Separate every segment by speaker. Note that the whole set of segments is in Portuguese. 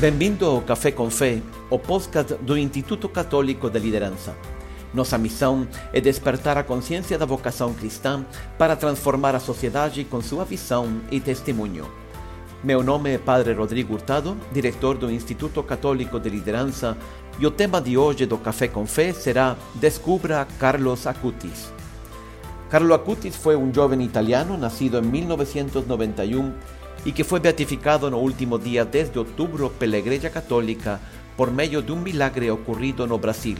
Speaker 1: Bem-vindo ao Café com Fé, o podcast do Instituto Católico de Liderança. Nossa missão é despertar a consciência da vocação cristã para transformar a sociedade com sua visão e testemunho. Meu nome é Padre Rodrigo Hurtado, diretor do Instituto Católico de Liderança, e o tema de hoje do Café com Fé será Descubra Carlos Acutis. Carlo Acutis foi um jovem italiano nascido em 1991 e que foi beatificado no último dia 10 de outubro pela Igreja Católica por meio de um milagre ocorrido no Brasil.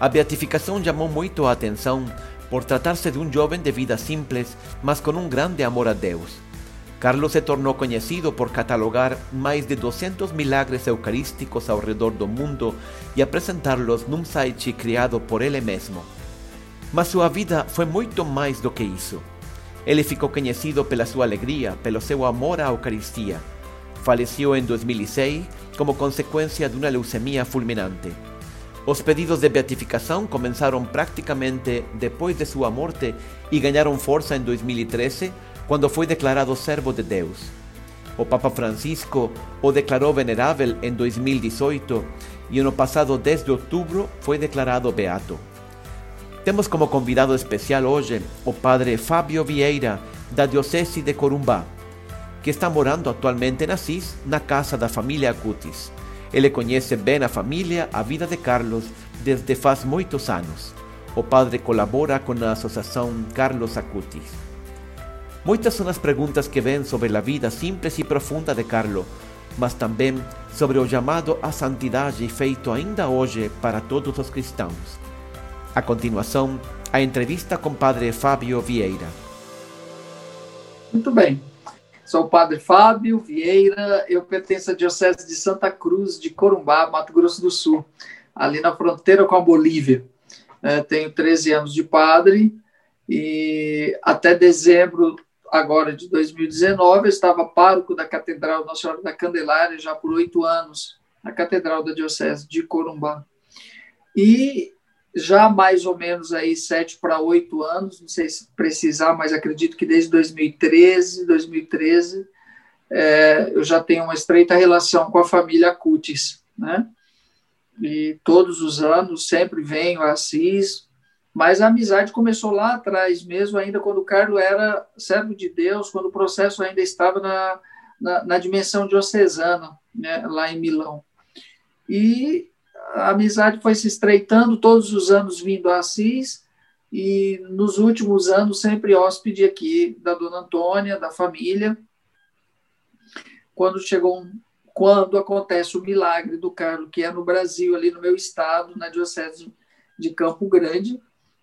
Speaker 1: A beatificação chamou muito a atenção por tratar-se de um jovem de vida simples, mas com um grande amor a Deus. Carlos se tornou conhecido por catalogar mais de 200 milagres eucarísticos ao redor do mundo e apresentá-los num site criado por ele mesmo. Mas sua vida foi muito mais do que isso. Ele ficou conhecido pela sua alegria, pelo seu amor à Eucaristia. Faleceu em 2006 como consequência de uma leucemia fulminante. Os pedidos de beatificação começaram praticamente depois de sua morte e ganharam força em 2013, quando foi declarado servo de Deus. O Papa Francisco o declarou venerável em 2018 e no passado 10 de outubro foi declarado beato. Temos como convidado especial hoje o padre Fábio Vieira, da Diocese de Corumbá, que está morando atualmente em Assis, na casa da família Acutis. Ele conhece bem a família, a vida de Carlos, desde faz muitos anos. O padre colabora com a Associação Carlos Acutis. Muitas são as perguntas que vêm sobre a vida simples e profunda de Carlos, mas também sobre o chamado à santidade feito ainda hoje para todos os cristãos. A continuação, a entrevista com Padre Fábio Vieira.
Speaker 2: Muito bem. Sou o Padre Fábio Vieira, eu pertenço à Diocese de Santa Cruz de Corumbá, Mato Grosso do Sul, ali na fronteira com a Bolívia. É, tenho 13 anos de padre e até dezembro agora de 2019 eu estava pároco da Catedral Nossa Senhora da Candelária já por oito anos, na Catedral da Diocese de Corumbá. E já mais ou menos aí sete para oito anos, não sei se precisar, mas acredito que desde 2013, 2013, é, eu já tenho uma estreita relação com a família Cutis, né? E todos os anos sempre venho a Assis, mas a amizade começou lá atrás mesmo, ainda quando o Carlos era servo de Deus, quando o processo ainda estava na, na, na dimensão diocesana, né, lá em Milão. E a amizade foi se estreitando, todos os anos vindo a Assis, e nos últimos anos sempre hóspede aqui da Dona Antônia, da família. Quando chegou quando acontece o milagre do Carlos, que é no Brasil, ali no meu estado, na Diocese de Campo Grande,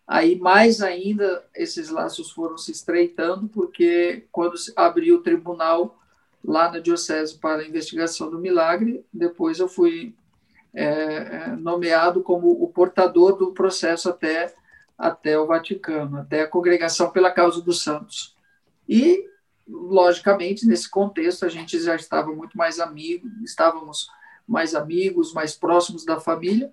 Speaker 2: aí mais ainda esses laços foram se estreitando, porque quando abriu o tribunal lá na Diocese para a investigação do milagre, depois eu fui é, é, nomeado como o portador do processo até, até o Vaticano, até a Congregação pela Causa dos Santos. E, logicamente, nesse contexto, a gente já estava muito mais amigos, estávamos mais amigos, mais próximos da família,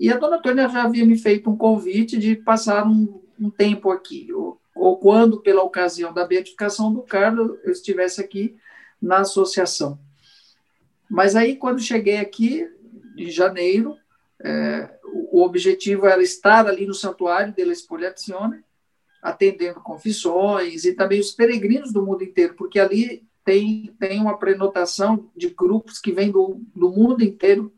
Speaker 2: e a dona Antônia já havia me feito um convite de passar um, um tempo aqui, ou, ou quando, pela ocasião da beatificação do Carlos, eu estivesse aqui na associação. Mas aí, quando cheguei aqui, de janeiro. É, o objetivo era estar ali no santuário della Espoliazione, atendendo confissões e também os peregrinos do mundo inteiro, porque ali tem, tem uma prenotação de grupos que vêm do, do mundo inteiro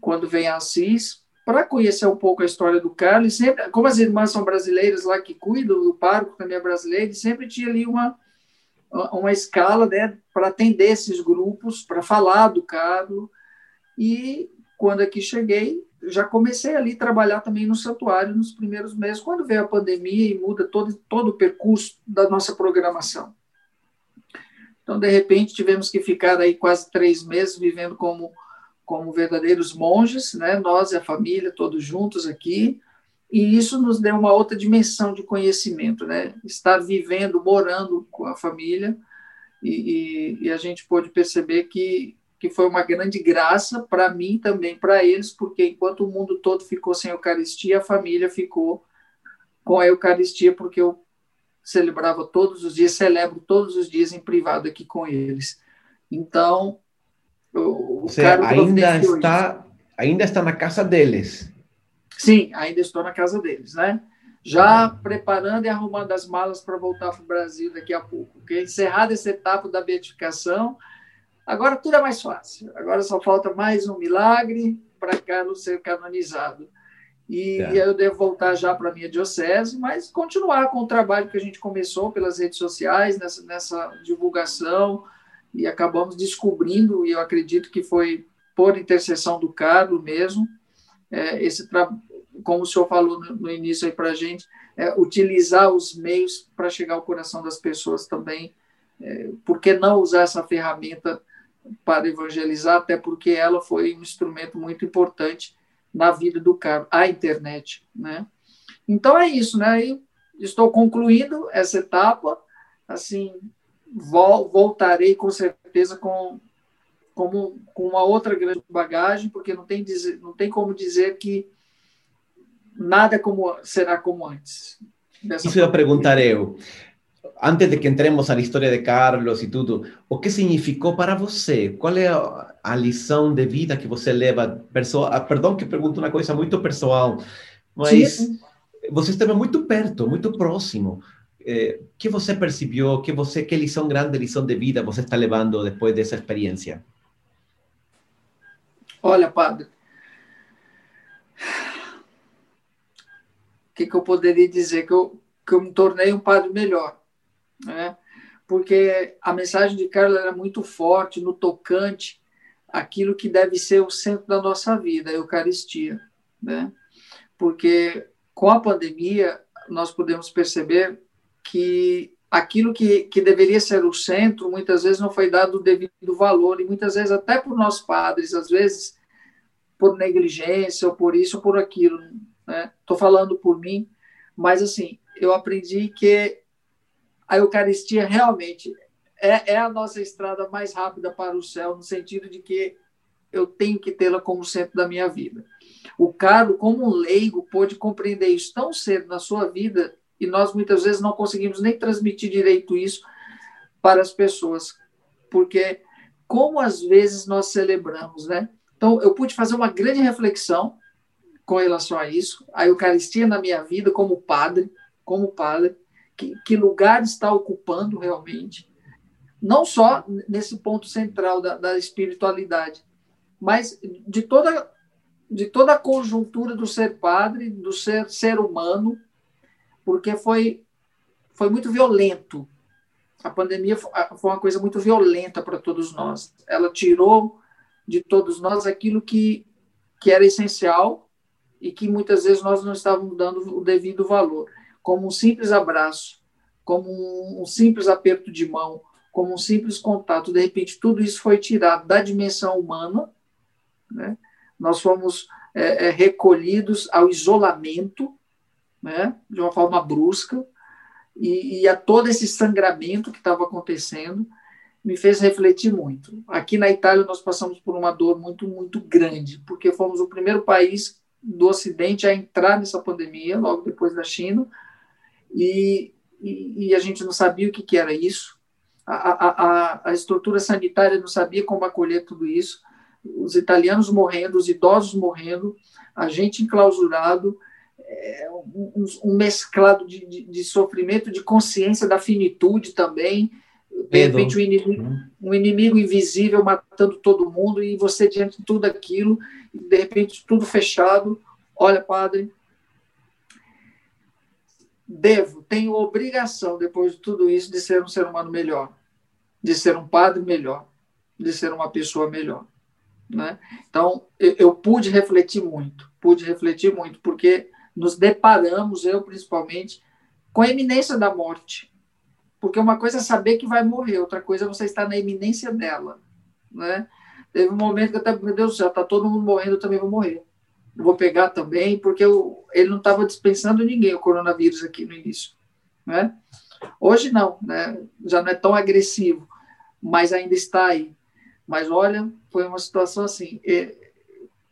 Speaker 2: quando vem a Assis, para conhecer um pouco a história do Carlos. Sempre, como as irmãs são brasileiras lá que cuidam, o pároco também é brasileiro, sempre tinha ali uma, uma escala né, para atender esses grupos, para falar do Carlos e quando aqui cheguei, já comecei ali a trabalhar também no santuário nos primeiros meses, quando veio a pandemia e muda todo, todo o percurso da nossa programação. Então, de repente, tivemos que ficar aí quase três meses vivendo como, como verdadeiros monges, né? nós e a família, todos juntos aqui, e isso nos deu uma outra dimensão de conhecimento, né? estar vivendo, morando com a família, e, e, e a gente pôde perceber que que foi uma grande graça para mim também, para eles, porque enquanto o mundo todo ficou sem Eucaristia, a família ficou com a Eucaristia, porque eu celebrava todos os dias, celebro todos os dias em privado aqui com eles. Então,
Speaker 1: O, o seja, ainda está, isso. ainda está na casa deles.
Speaker 2: Sim, ainda estou na casa deles, né? Já preparando e arrumando as malas para voltar para o Brasil daqui a pouco. Porque encerrada essa etapa da beatificação, agora tudo é mais fácil. Agora só falta mais um milagre para Carlos ser canonizado. E, é. eu devo voltar já para a minha diocese, mas continuar com o trabalho que a gente começou pelas redes sociais, nessa, nessa divulgação, e acabamos descobrindo, e eu acredito que foi por intercessão do Carlos mesmo, é, esse como o senhor falou no, no início aí para a gente, é, utilizar os meios para chegar ao coração das pessoas também. É, por que não usar essa ferramenta para evangelizar? Até porque ela foi um instrumento muito importante na vida do Carlos, a internet, né? Então é isso, né? E estou concluindo essa etapa, assim, vol voltarei com certeza com como com uma outra grande bagagem, porque não tem dizer, não tem como dizer que nada como será como antes.
Speaker 1: Isso eu perguntar eu. Antes de que entremos na história de Carlos e tudo, o que significou para você? Qual é a, a lição de vida que você leva? Pessoa, ah, perdão que pergunto uma coisa muito pessoal, mas Sim. você esteve muito perto, muito próximo. Eh, que você percebeu? Que você, que lição grande, lição de vida você está levando depois dessa experiência?
Speaker 2: Olha, padre, o que, que eu poderia dizer? Que eu, que eu me tornei um padre melhor, né? Porque a mensagem de Carlos era muito forte no tocante aquilo que deve ser o centro da nossa vida, a Eucaristia, né? Porque com a pandemia nós podemos perceber que aquilo que, que deveria ser o centro muitas vezes não foi dado o devido valor e muitas vezes até por nós padres, às vezes por negligência ou por isso ou por aquilo, Estou né? falando por mim, mas assim, eu aprendi que a Eucaristia realmente é, é a nossa estrada mais rápida para o céu, no sentido de que eu tenho que tê-la como centro da minha vida. O Carlos, como um leigo, pôde compreender isso tão cedo na sua vida e nós muitas vezes não conseguimos nem transmitir direito isso para as pessoas, porque como às vezes nós celebramos, né? Então eu pude fazer uma grande reflexão com relação a isso, a Eucaristia na minha vida como padre, como padre, que, lugar está ocupando realmente, não só nesse ponto central da, da espiritualidade, mas de toda de toda a conjuntura do ser padre, do ser ser humano, porque foi foi muito violento. A pandemia foi uma coisa muito violenta para todos nós. Ela tirou de todos nós aquilo que que era essencial e que muitas vezes nós não estávamos dando o devido valor, como um simples abraço, como um simples aperto de mão, como um simples contato. De repente, tudo isso foi tirado da dimensão humana, né? nós fomos é, é, recolhidos ao isolamento, né? de uma forma brusca, e, e a todo esse sangramento que estava acontecendo me fez refletir muito. Aqui na Itália nós passamos por uma dor muito muito grande, porque fomos o primeiro país do Ocidente a entrar nessa pandemia, logo depois da China, e, e, e a gente não sabia o que, que era isso. A, a, a, estrutura sanitária não sabia como acolher tudo isso. Os italianos morrendo, os idosos morrendo, a gente enclausurado, é, um, um, mesclado de, de, de, sofrimento, de consciência da finitude também. De repente, um inimigo, uhum. um inimigo invisível matando todo mundo, e você, diante de tudo aquilo, de repente tudo fechado. Olha, padre, devo, tenho obrigação, depois de tudo isso, de ser um ser humano melhor, de ser um padre melhor, de ser uma pessoa melhor. Né? Então, eu, eu pude refletir muito, pude refletir muito, porque nos deparamos, eu principalmente, com a iminência da morte. Porque uma coisa é saber que vai morrer, outra coisa é você estar na iminência dela. Né? Teve um momento que até, meu Deus do céu, tá todo mundo morrendo, eu também vou morrer. Vou pegar também, porque eu, ele não estava dispensando ninguém, o coronavírus aqui no início. Né? Hoje não, né? já não é tão agressivo, mas ainda está aí. Mas olha, foi uma situação assim. E,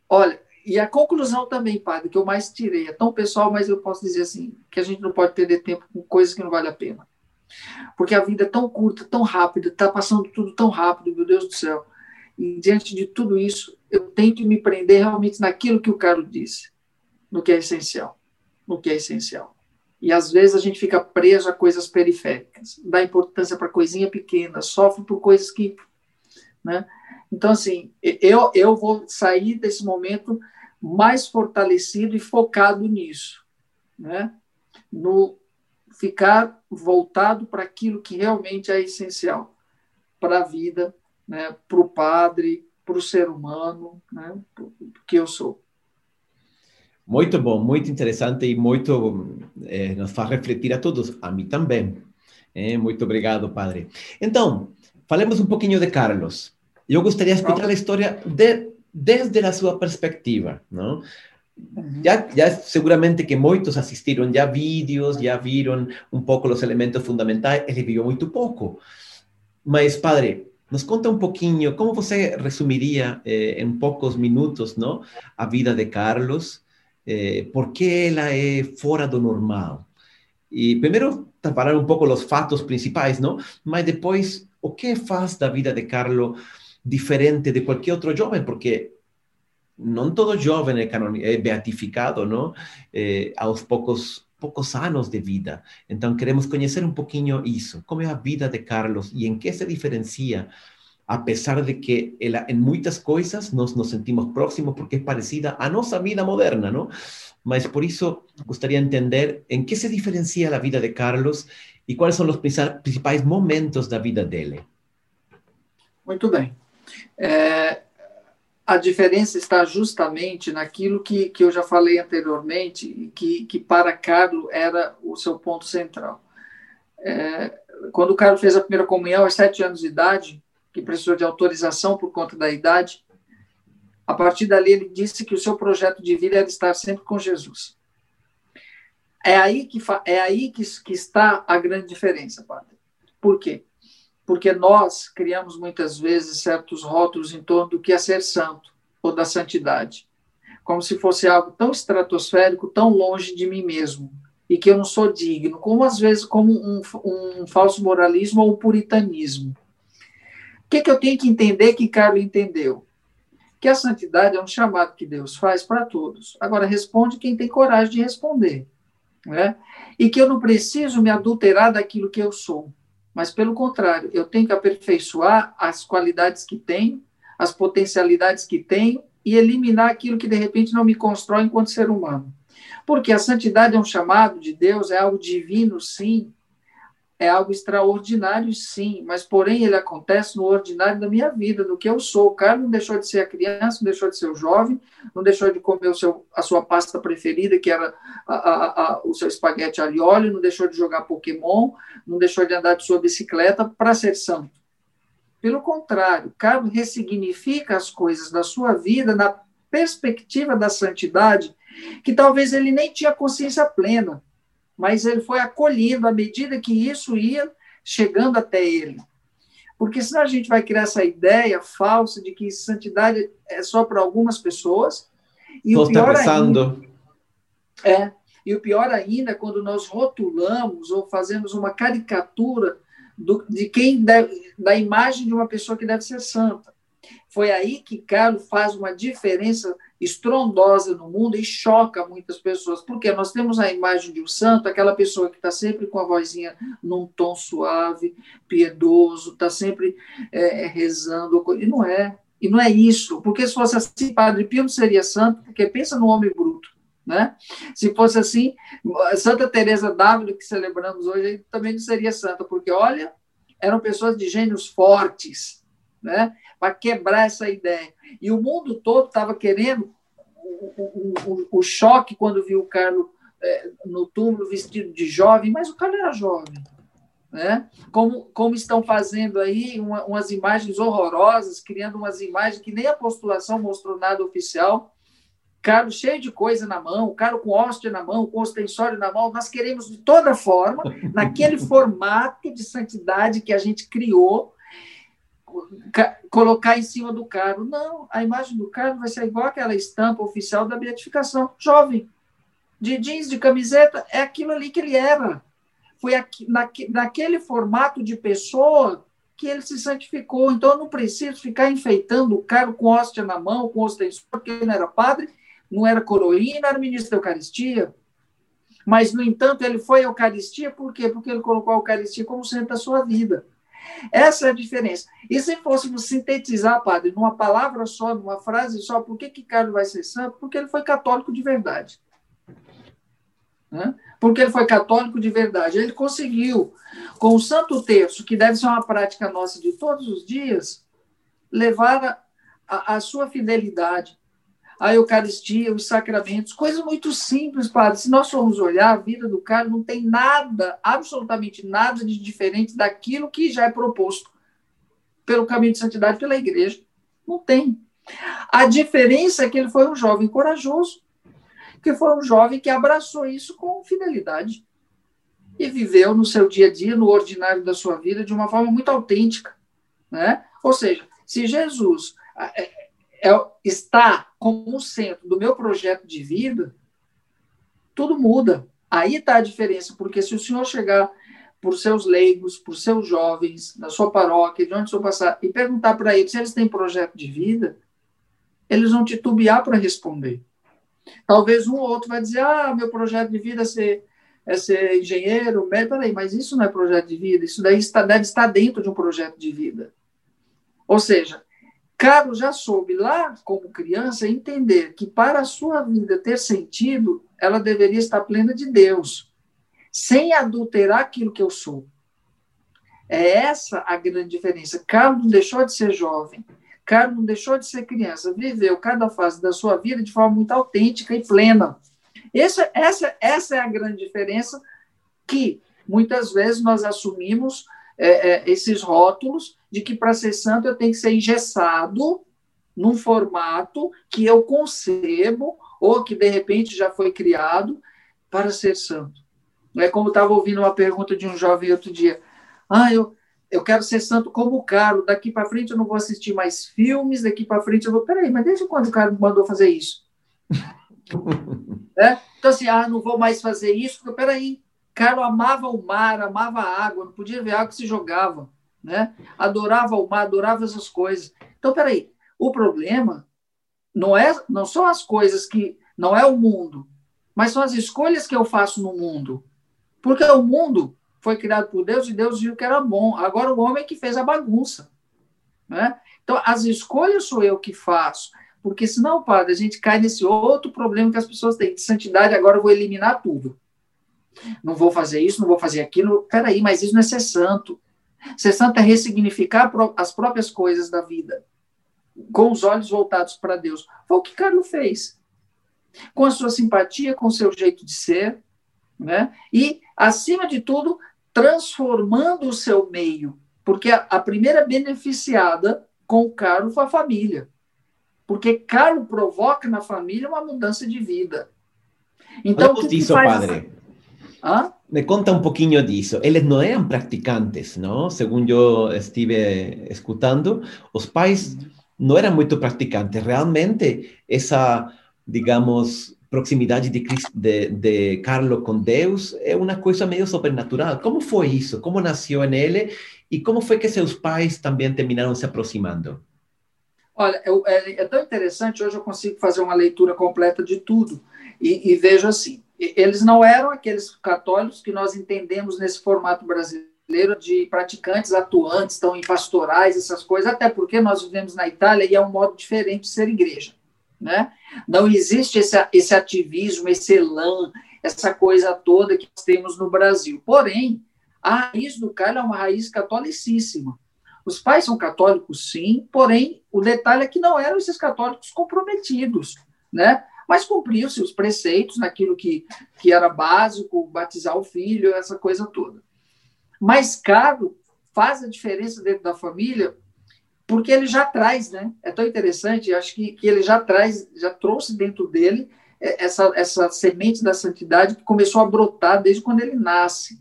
Speaker 2: olha, e a conclusão também, padre, que eu mais tirei, é tão pessoal, mas eu posso dizer assim, que a gente não pode perder tempo com coisas que não vale a pena. Porque a vida é tão curta, tão rápida, está passando tudo tão rápido, meu Deus do céu. E diante de tudo isso, eu tenho que me prender realmente naquilo que o Carlos disse, no que é essencial, no que é essencial. E às vezes a gente fica preso a coisas periféricas, dá importância para coisinha pequena, sofre por coisas que, né? Então assim, eu eu vou sair desse momento mais fortalecido e focado nisso, né? No ficar voltado para aquilo que realmente é essencial para a vida, né? Para o padre, para o ser humano, né? Que eu sou.
Speaker 1: Muito bom, muito interessante e muito eh, nos faz refletir a todos, a mim também. Eh, muito obrigado, padre. Então, falemos um pouquinho de Carlos. Eu gostaria de escutar a história de, desde a sua perspectiva, não? Já, já seguramente que muitos assistiram já vídeos, já viram um pouco os elementos fundamentais, ele viu muito pouco. Mas, padre, nos conta um pouquinho como você resumiria eh, em poucos minutos não, a vida de Carlos, eh, por que ela é fora do normal. E primeiro, falar um pouco os fatos principais, não? Mas depois, o que faz da vida de Carlos diferente de qualquer outro jovem? Porque não todo jovem é, é beatificado, não? Eh, aos poucos poucos anos de vida. Então, queremos conhecer um pouquinho isso. Como é a vida de Carlos e em que se diferencia a pesar de que ela, em muitas coisas nós nos sentimos próximos porque é parecida à nossa vida moderna, não? Mas por isso gostaria de entender em que se diferencia a vida de Carlos e quais são os principais momentos da vida dele.
Speaker 2: Muito bem. É, a diferença está justamente naquilo que, que eu já falei anteriormente, que, que para Carlos era o seu ponto central. É, quando o Carlos fez a primeira comunhão aos sete anos de idade, que precisou de autorização por conta da idade. A partir dali, ele disse que o seu projeto de vida era estar sempre com Jesus. É aí que, é aí que, que está a grande diferença, padre. Por quê? Porque nós criamos muitas vezes certos rótulos em torno do que é ser santo ou da santidade, como se fosse algo tão estratosférico, tão longe de mim mesmo, e que eu não sou digno, como às vezes como um, um falso moralismo ou um puritanismo que, que eu tenho que entender que Carlos entendeu? Que a santidade é um chamado que Deus faz para todos. Agora, responde quem tem coragem de responder. Né? E que eu não preciso me adulterar daquilo que eu sou. Mas, pelo contrário, eu tenho que aperfeiçoar as qualidades que tenho, as potencialidades que tenho e eliminar aquilo que, de repente, não me constrói enquanto ser humano. Porque a santidade é um chamado de Deus, é algo divino, sim, é algo extraordinário, sim, mas porém ele acontece no ordinário da minha vida, do que eu sou. O cara não deixou de ser a criança, não deixou de ser o jovem, não deixou de comer seu, a sua pasta preferida, que era a, a, a, o seu espaguete alho não deixou de jogar Pokémon, não deixou de andar de sua bicicleta para ser santo. Pelo contrário, Carlos ressignifica as coisas da sua vida na perspectiva da santidade, que talvez ele nem tinha consciência plena mas ele foi acolhendo à medida que isso ia chegando até ele. Porque senão a gente vai criar essa ideia falsa de que santidade é só para algumas pessoas. E o pior ainda, é, e o pior ainda é quando nós rotulamos ou fazemos uma caricatura do, de quem deve, da imagem de uma pessoa que deve ser santa. Foi aí que Carlos faz uma diferença estrondosa no mundo e choca muitas pessoas, porque nós temos a imagem de um santo, aquela pessoa que está sempre com a vozinha num tom suave, piedoso, está sempre é, rezando, e não é. E não é isso, porque se fosse assim, Padre Pio não seria santo, porque pensa no homem bruto. Né? Se fosse assim, Santa Teresa d'Ávila, que celebramos hoje, também não seria santa, porque olha, eram pessoas de gênios fortes, né? para quebrar essa ideia. E o mundo todo estava querendo o, o, o, o, choque quando viu o Carlos é, no túmulo vestido de jovem, mas o Carlos era jovem. Né? Como, como estão fazendo aí uma, umas imagens horrorosas, criando umas imagens que nem a postulação mostrou nada oficial. Carlos cheio de coisa na mão, Carlos com hóstia na mão, com ostensório na mão. Nós queremos, de toda forma, naquele formato de santidade que a gente criou, colocar em cima do carro. Não, a imagem do carro vai ser igual aquela estampa oficial da beatificação. Jovem, de jeans, de camiseta, é aquilo ali que ele era. Foi aqui, naquele formato de pessoa que ele se santificou. Então, eu não preciso ficar enfeitando o cara com hóstia na mão, com ostensor, porque ele não era padre, não era coroinha, não era ministro da Eucaristia. Mas, no entanto, ele foi à Eucaristia, por quê? Porque ele colocou a Eucaristia como centro da sua vida. Essa é a diferença. E se fôssemos sintetizar, padre, numa palavra só, numa frase só, por que, que Carlos vai ser santo? Porque ele foi católico de verdade. Né? Porque ele foi católico de verdade. Ele conseguiu, com o Santo Terço, que deve ser uma prática nossa de todos os dias, levar a, a, a sua fidelidade, a Eucaristia, os sacramentos, coisas muito simples, padre. Se nós formos olhar, a vida do cara não tem nada, absolutamente nada de diferente daquilo que já é proposto pelo caminho de santidade pela igreja. Não tem. A diferença é que ele foi um jovem corajoso, que foi um jovem que abraçou isso com fidelidade e viveu no seu dia a dia, no ordinário da sua vida, de uma forma muito autêntica. Né? Ou seja, se Jesus é, é, está como centro do meu projeto de vida, tudo muda. Aí está a diferença, porque se o senhor chegar por seus leigos, por seus jovens, na sua paróquia, de onde o senhor passar, e perguntar para eles se eles têm projeto de vida, eles vão titubear para responder. Talvez um ou outro vai dizer, ah, meu projeto de vida é ser, é ser engenheiro, médico. Peraí, mas isso não é projeto de vida, isso daí está, deve estar dentro de um projeto de vida. Ou seja, Carlos já soube lá, como criança, entender que para a sua vida ter sentido, ela deveria estar plena de Deus, sem adulterar aquilo que eu sou. É essa a grande diferença. Carlos deixou de ser jovem, Carlos não deixou de ser criança, viveu cada fase da sua vida de forma muito autêntica e plena. Essa, essa, essa é a grande diferença que muitas vezes nós assumimos é, é, esses rótulos de que para ser santo eu tenho que ser engessado num formato que eu concebo ou que de repente já foi criado para ser santo. É como estava ouvindo uma pergunta de um jovem outro dia. Ah, eu, eu quero ser santo como o Carlos, daqui para frente eu não vou assistir mais filmes, daqui para frente eu vou. Peraí, mas desde quando o Carlos mandou fazer isso? é? Então, assim, ah, não vou mais fazer isso, porque, peraí, Carlos amava o mar, amava a água, não podia ver água que se jogava, né? Adorava o mar, adorava essas coisas. Então, peraí, o problema não é, não são as coisas que, não é o mundo, mas são as escolhas que eu faço no mundo. Porque o mundo foi criado por Deus e Deus viu que era bom. Agora o homem é que fez a bagunça. Né? Então, as escolhas sou eu que faço. Porque senão, padre, a gente cai nesse outro problema que as pessoas têm. De santidade, agora eu vou eliminar tudo. Não vou fazer isso, não vou fazer aquilo. Peraí, mas isso não é ser santo. Ser santo é ressignificar as próprias coisas da vida, com os olhos voltados para Deus. Foi o que Carlos fez. Com a sua simpatia, com o seu jeito de ser, né? e, acima de tudo, transformando o seu meio, porque a, a primeira beneficiada com o Carlos foi a família. Porque Carlos provoca na família uma mudança de vida.
Speaker 1: Então, o que, que faz padre. ¿Ah? Me conta um pouquinho disso. Eles não eram praticantes, não? Segundo eu estive escutando, os pais não eram muito praticantes. Realmente, essa, digamos, proximidade de, de, de Carlos com Deus é uma coisa meio sobrenatural. Como foi isso? Como nasceu nele? E como foi que seus pais também terminaram se aproximando?
Speaker 2: Olha, eu, é, é, tão hoje eu consigo fazer uma leitura completa de tudo. E, e vejo assim, eles não eram aqueles católicos que nós entendemos nesse formato brasileiro de praticantes atuantes, estão em pastorais, essas coisas, até porque nós vivemos na Itália e é um modo diferente de ser igreja. Né? Não existe esse, esse ativismo, esse elan, essa coisa toda que temos no Brasil. Porém, a raiz do Carlos é uma raiz catolicíssima. Os pais são católicos, sim, porém, o detalhe é que não eram esses católicos comprometidos, né? Mas cumpriam-se os preceitos naquilo que, que era básico, batizar o filho, essa coisa toda. Mas Carlos faz a diferença dentro da família porque ele já traz, né? É tão interessante, acho que, que ele já traz, já trouxe dentro dele é, essa, essa semente da santidade que começou a brotar desde quando ele nasce.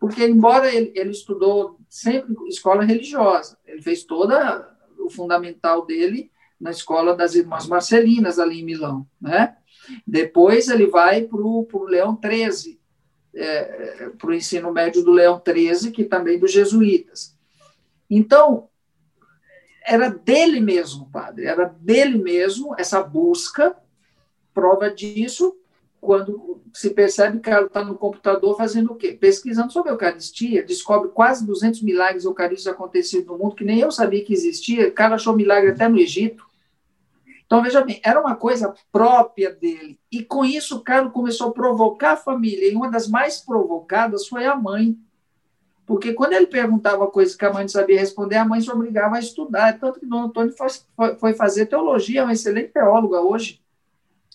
Speaker 2: Porque, embora ele, ele estudou sempre escola religiosa, ele fez toda o fundamental dele na escola das Irmãs Marcelinas, ali em Milão, né? Depois ele vai para o Leão XIII, é, para o ensino médio do Leão XIII, que também dos jesuítas. Então, era dele mesmo, padre, era dele mesmo essa busca. Prova disso quando se percebe que ela está no computador fazendo o quê? Pesquisando sobre a Eucaristia, descobre quase 200 milagres eucarísticos acontecidos no mundo que nem eu sabia que existia. O cara achou milagre até no Egito. Então, veja bem, era uma coisa própria dele. E com isso, o Carlos começou a provocar a família. E uma das mais provocadas foi a mãe. Porque quando ele perguntava coisas que a mãe não sabia responder, a mãe se obrigava a estudar. Tanto que Dom Antônio foi, fazer teologia, é um excelente teólogo hoje.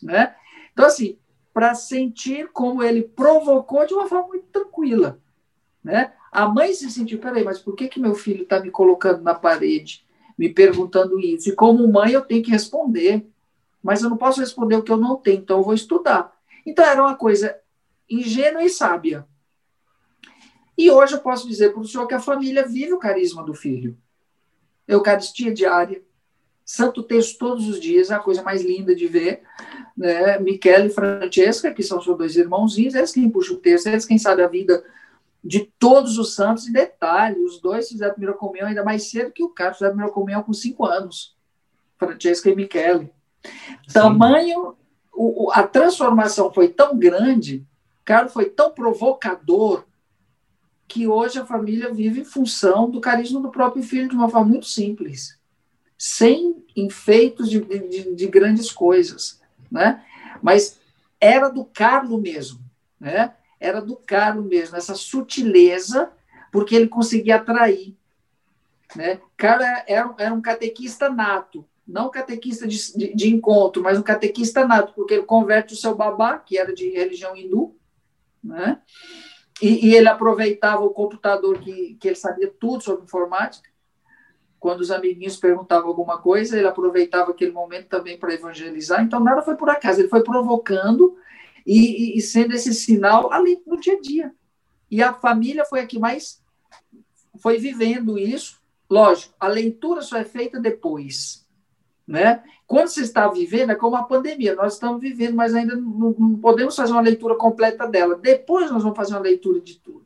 Speaker 2: Né? Então, assim, para sentir como ele provocou de uma forma muito tranquila. Né? A mãe se sentiu, peraí, mas por que, que meu filho está me colocando na parede? Me perguntando isso. E como mãe, eu tenho que responder. Mas eu não posso responder o que eu não tenho, então eu vou estudar. Então era uma coisa ingênua e sábia. E hoje eu posso dizer para o senhor que a família vive o carisma do filho. Eucaristia diária, santo texto todos os dias, é a coisa mais linda de ver. Né? Michele e Francesca, que são seus dois irmãozinhos, eles quem puxam o texto, eles quem sabem a vida de todos os santos, e detalhe, os dois fizeram a primeira comunhão ainda mais cedo que o Carlos fizeram a primeira comunhão com cinco anos, Francesca e Michele. Tamanho, o, a transformação foi tão grande, Carlos foi tão provocador, que hoje a família vive em função do carisma do próprio filho de uma forma muito simples, sem enfeitos de, de, de grandes coisas, né? Mas era do Carlos mesmo, né? Era do Carlos mesmo, essa sutileza, porque ele conseguia atrair. Né? Carlos era, era um catequista nato, não catequista de, de, de, encontro, mas um catequista nato, porque ele converte o seu babá, que era de religião hindu, né? e, e ele aproveitava o computador, que, que ele sabia tudo sobre informática, quando os amiguinhos perguntavam alguma coisa, ele aproveitava aquele momento também para evangelizar. Então, nada foi por acaso, ele foi provocando e, e, sendo esse sinal ali no dia a dia. E a família foi a que mais foi vivendo isso. Lógico, a leitura só é feita depois. Né? Quando você está vivendo, é como a pandemia, nós estamos vivendo, mas ainda não, não podemos fazer uma leitura completa dela. Depois nós vamos fazer uma leitura de tudo,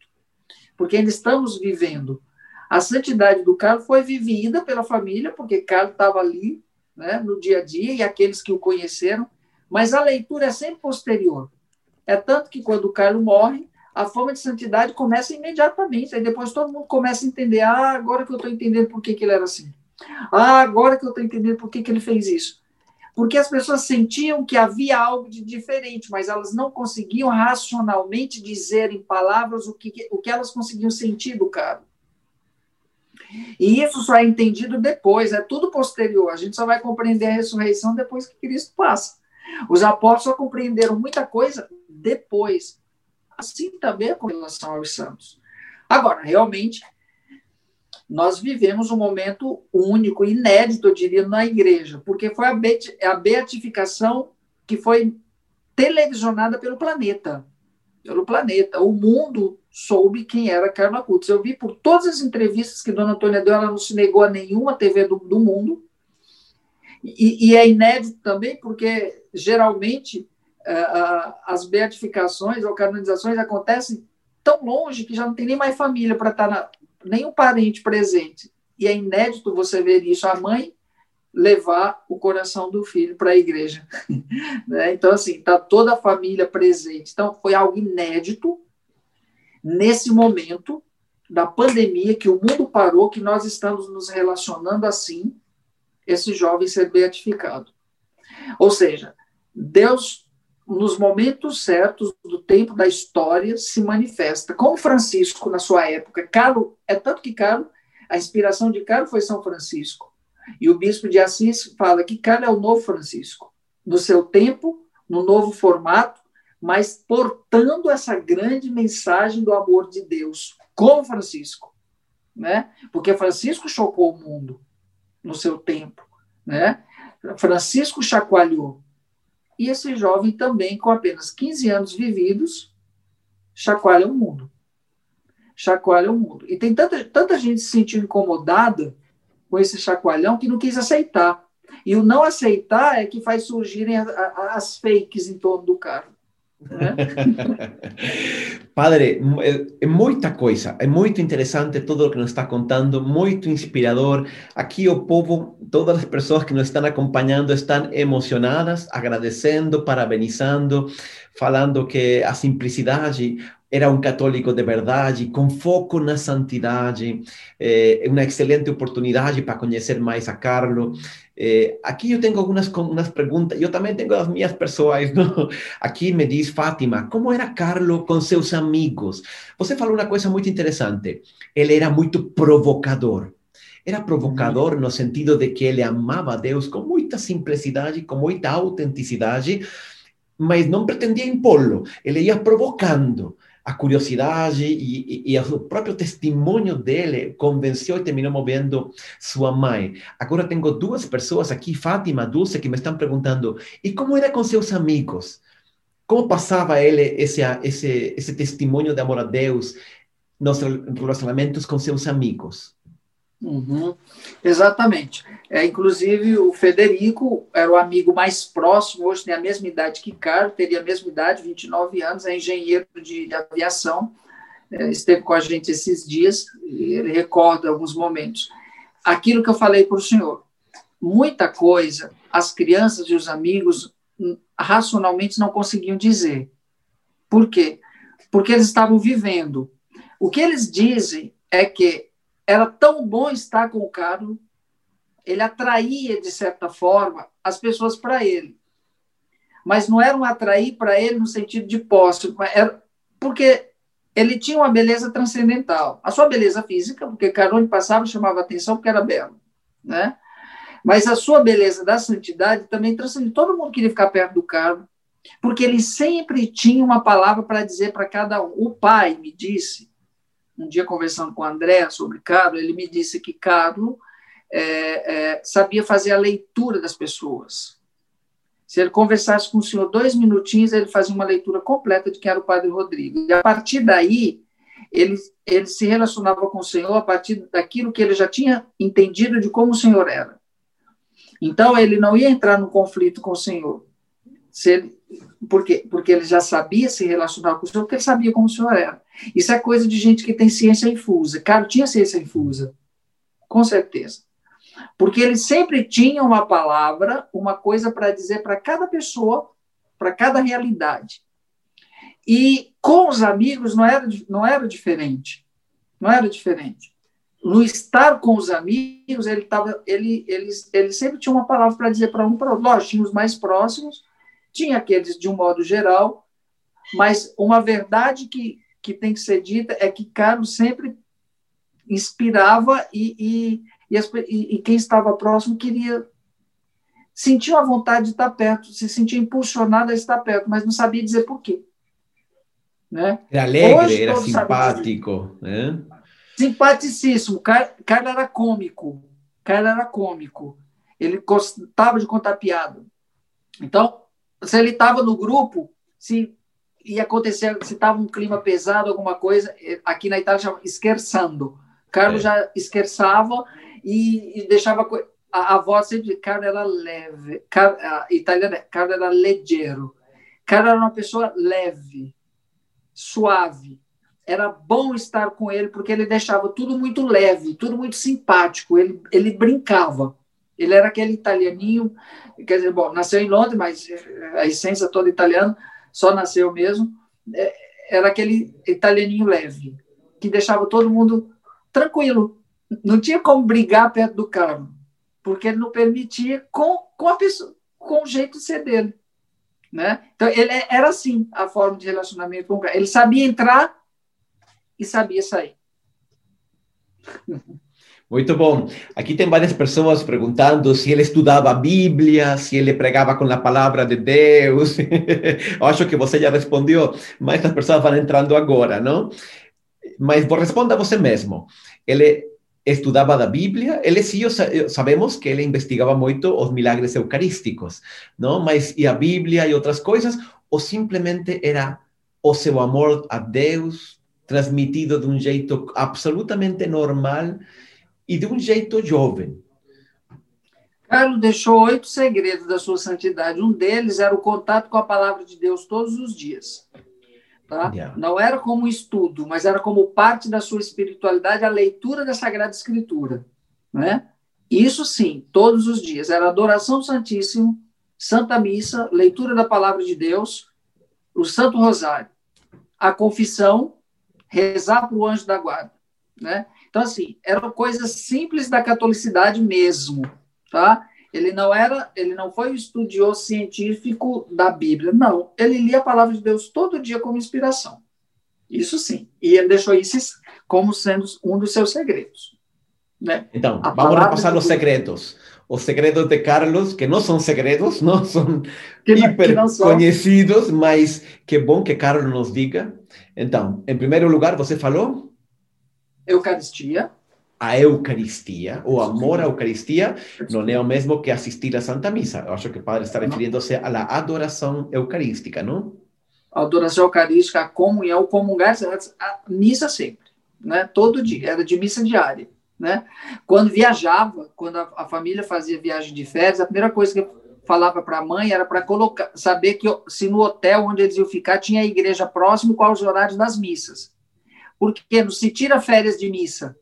Speaker 2: porque ainda estamos vivendo. A santidade do Carlos foi vivida pela família, porque Carlos estava ali né, no dia a dia, e aqueles que o conheceram mas a leitura é sempre posterior. É tanto que quando o Carlos morre, a forma de santidade começa imediatamente. Aí depois todo mundo começa a entender. Ah, agora que eu estou entendendo por que, que ele era assim. Ah, agora que eu estou entendendo por que, que ele fez isso. Porque as pessoas sentiam que havia algo de diferente, mas elas não conseguiam racionalmente dizer em palavras o que, o que elas conseguiam sentir do Carlos. E isso só é entendido depois, é tudo posterior. A gente só vai compreender a ressurreição depois que Cristo passa. Os apóstolos compreenderam muita coisa depois. Assim também com relação aos santos. Agora, realmente, nós vivemos um momento único, inédito, eu diria, na igreja, porque foi a beatificação que foi televisionada pelo planeta. Pelo planeta. O mundo soube quem era Carla Kutz. Eu vi por todas as entrevistas que Dona Antônia deu, ela não se negou a nenhuma TV do, do mundo. E, e, é inédito também porque, geralmente, é, as beatificações ou canonizações acontecem tão longe que já não tem nem mais família para estar, tá na, nenhum parente presente. E é inédito você ver isso, a mãe levar o coração do filho para a igreja. né? Então, assim, está toda a família presente. Então, foi algo inédito nesse momento da pandemia, que o mundo parou, que nós estamos nos relacionando assim, esse jovem ser beatificado. Ou seja, Deus, nos momentos certos do tempo da história, se manifesta. Como Francisco, na sua época, Carlos, é tanto que Carlos, a inspiração de Carlos foi São Francisco. E o bispo de Assis fala que Carlos é o novo Francisco, no seu tempo, no novo formato, mas portando essa grande mensagem do amor de Deus, como Francisco. Né? Porque Francisco chocou o mundo no seu tempo. Né? Francisco chacoalhou. E esse jovem também, com apenas 15 anos vividos, chacoalha o mundo. Chacoalha o mundo. E tem tanta, tanta gente se sentindo incomodada com esse chacoalhão que não quis aceitar. E o não aceitar é que faz surgirem as, fakes em torno do carro.
Speaker 1: Padre, é, é muita coisa, é muito interessante tudo o que nos está contando, muito inspirador. Aqui o povo, todas as pessoas que nos estão acompanhando estão emocionadas, agradecendo, parabenizando, falando que a simplicidade era um católico de verdade, com foco na santidade, é uma excelente oportunidade para conhecer mais a Carlos. Eh, eu tenho algumas umas perguntas, eu também tenho as minhas pessoais. Aqui me diz Fátima, como era Carlos com seus amigos? Você falou uma coisa muito interessante. Ele era muito provocador. Era provocador no sentido de que ele amava a Deus com muita simplicidade, com muita autenticidade, mas não pretendia impô-lo. Ele ia provocando a curiosidade e, e, e, o próprio testemunho dele convenceu e terminou movendo sua mãe. Agora tenho duas pessoas aqui, Fátima, Dulce, que me estão perguntando: e como era com seus amigos? Como passava ele esse, esse, esse testemunho de amor a Deus nos relacionamentos com seus amigos?
Speaker 2: Uhum. Exatamente. É, inclusive, o Federico era o amigo mais próximo, hoje tem a mesma idade que Carlos, teria a mesma idade, 29 anos, é engenheiro de, de aviação, é, esteve com a gente esses dias, e ele recorda alguns momentos. Aquilo que eu falei para o senhor, muita coisa as crianças e os amigos hum, racionalmente não conseguiam dizer. Por quê? Porque eles estavam vivendo. O que eles dizem é que era tão bom estar com o Carlos, ele atraía, de certa forma, as pessoas para ele. Mas não era um atrair para ele no sentido de posse, era porque ele tinha uma beleza transcendental. A sua beleza física, porque Carlos passava chamava atenção porque era belo, né? Mas a sua beleza da santidade também transcendia. Todo mundo queria ficar perto do Carlos, porque ele sempre tinha uma palavra para dizer para cada um. O pai me disse um dia conversando com o André sobre Carlos, ele me disse que Carlos é, é, sabia fazer a leitura das pessoas. Se ele conversasse com o senhor dois minutinhos, ele fazia uma leitura completa de quem era o padre Rodrigo. E a partir daí, ele, ele se relacionava com o senhor a partir daquilo que ele já tinha entendido de como o senhor era. Então, ele não ia entrar no conflito com o senhor. Se ele, por quê? Porque ele já sabia se relacionar com o senhor, porque ele sabia como o senhor era. Isso é coisa de gente que tem ciência infusa. Cara, tinha ciência infusa, com certeza. Porque ele sempre tinha uma palavra, uma coisa para dizer para cada pessoa, para cada realidade. E com os amigos não era, não era diferente. Não era diferente. No estar com os amigos, ele, tava, ele, ele, ele sempre tinha uma palavra para dizer para um para. Lógico, tinha os mais próximos, tinha aqueles de um modo geral, mas uma verdade que, que tem que ser dita é que Carlos sempre inspirava e, e, as, e, e quem estava próximo queria sentiu a vontade de estar perto, se sentia impulsionado a estar perto, mas não sabia dizer por quê. Né?
Speaker 1: Era alegre, Hoje, era simpático. Né?
Speaker 2: Simpaticíssimo. Carlos era cômico. Carlos era cômico. Ele gostava de contar piada. Então, se ele estava no grupo, se ia acontecer, se estava um clima pesado, alguma coisa, eh, aqui na Itália chama esquerçando. Carlos é. já esquerçava e, e deixava a, a, voz sempre Carlos era leve, Car, a italiana Carlos era leggero. Carlos era uma pessoa leve, suave. Era bom estar com ele porque ele deixava tudo muito leve, tudo muito simpático. Ele, ele brincava. Ele era aquele italianinho, quer dizer, bom, nasceu em Londres, mas a essência toda italiana, só nasceu mesmo. É, era aquele italianinho leve, que deixava todo mundo tranquilo. Não tinha como brigar perto do carro, porque ele não permitia com, com a pessoa, com o jeito de ser dele. Né? Então, ele é, era assim a forma de relacionamento com o. Ele sabia entrar e sabia sair.
Speaker 1: Muito bom. Aqui tem várias pessoas perguntando se ele estudava a Bíblia, se ele pregava com a palavra de Deus. Eu acho que você já respondeu, mas as pessoas vão entrando agora, não? Mas responda você mesmo. Ele estudava da Bíblia, ele sim, sabemos que ele investigava muito os milagres eucarísticos, não? Mas e a Bíblia e outras coisas, ou simplesmente era o seu amor a Deus transmitido de um jeito absolutamente normal e de um jeito jovem.
Speaker 2: Carlos deixou oito segredos da sua santidade. Um deles era o contato com a palavra de Deus todos os dias. Tá? Yeah. Não era como estudo, mas era como parte da sua espiritualidade a leitura da Sagrada Escritura. Né? Isso sim, todos os dias. Era adoração santíssimo, Santa Missa, leitura da palavra de Deus, o Santo Rosário, a confissão, rezar para o anjo da guarda. Né? Então, assim, eram coisas simples da catolicidade mesmo tá? Ele não era, ele não foi um estudioso científico da Bíblia, não. Ele lia a palavra de Deus todo dia como inspiração. Isso sim. E ele deixou isso como sendo um dos seus segredos. Né?
Speaker 1: Então, a vamos repassar os segredos. Os segredos de Carlos, que não são segredos, não são que não, hiper não são. conhecidos, mas que bom que Carlos nos diga. Então, em primeiro lugar, você falou?
Speaker 2: Eucaristia
Speaker 1: a Eucaristia, o amor à Eucaristia, não é o mesmo que assistir à Santa Missa. Eu acho que o padre está referindo-se à adoração eucarística, não?
Speaker 2: A adoração eucarística, a comunhão, comungar, a missa sempre, né? Todo dia, era de missa diária, né? Quando viajava, quando a, a família fazia viagem de férias, a primeira coisa que eu falava para a mãe era para colocar, saber que se no hotel onde eles iam ficar tinha a igreja próximo, quais os horários das missas. Porque não se tira férias de missa,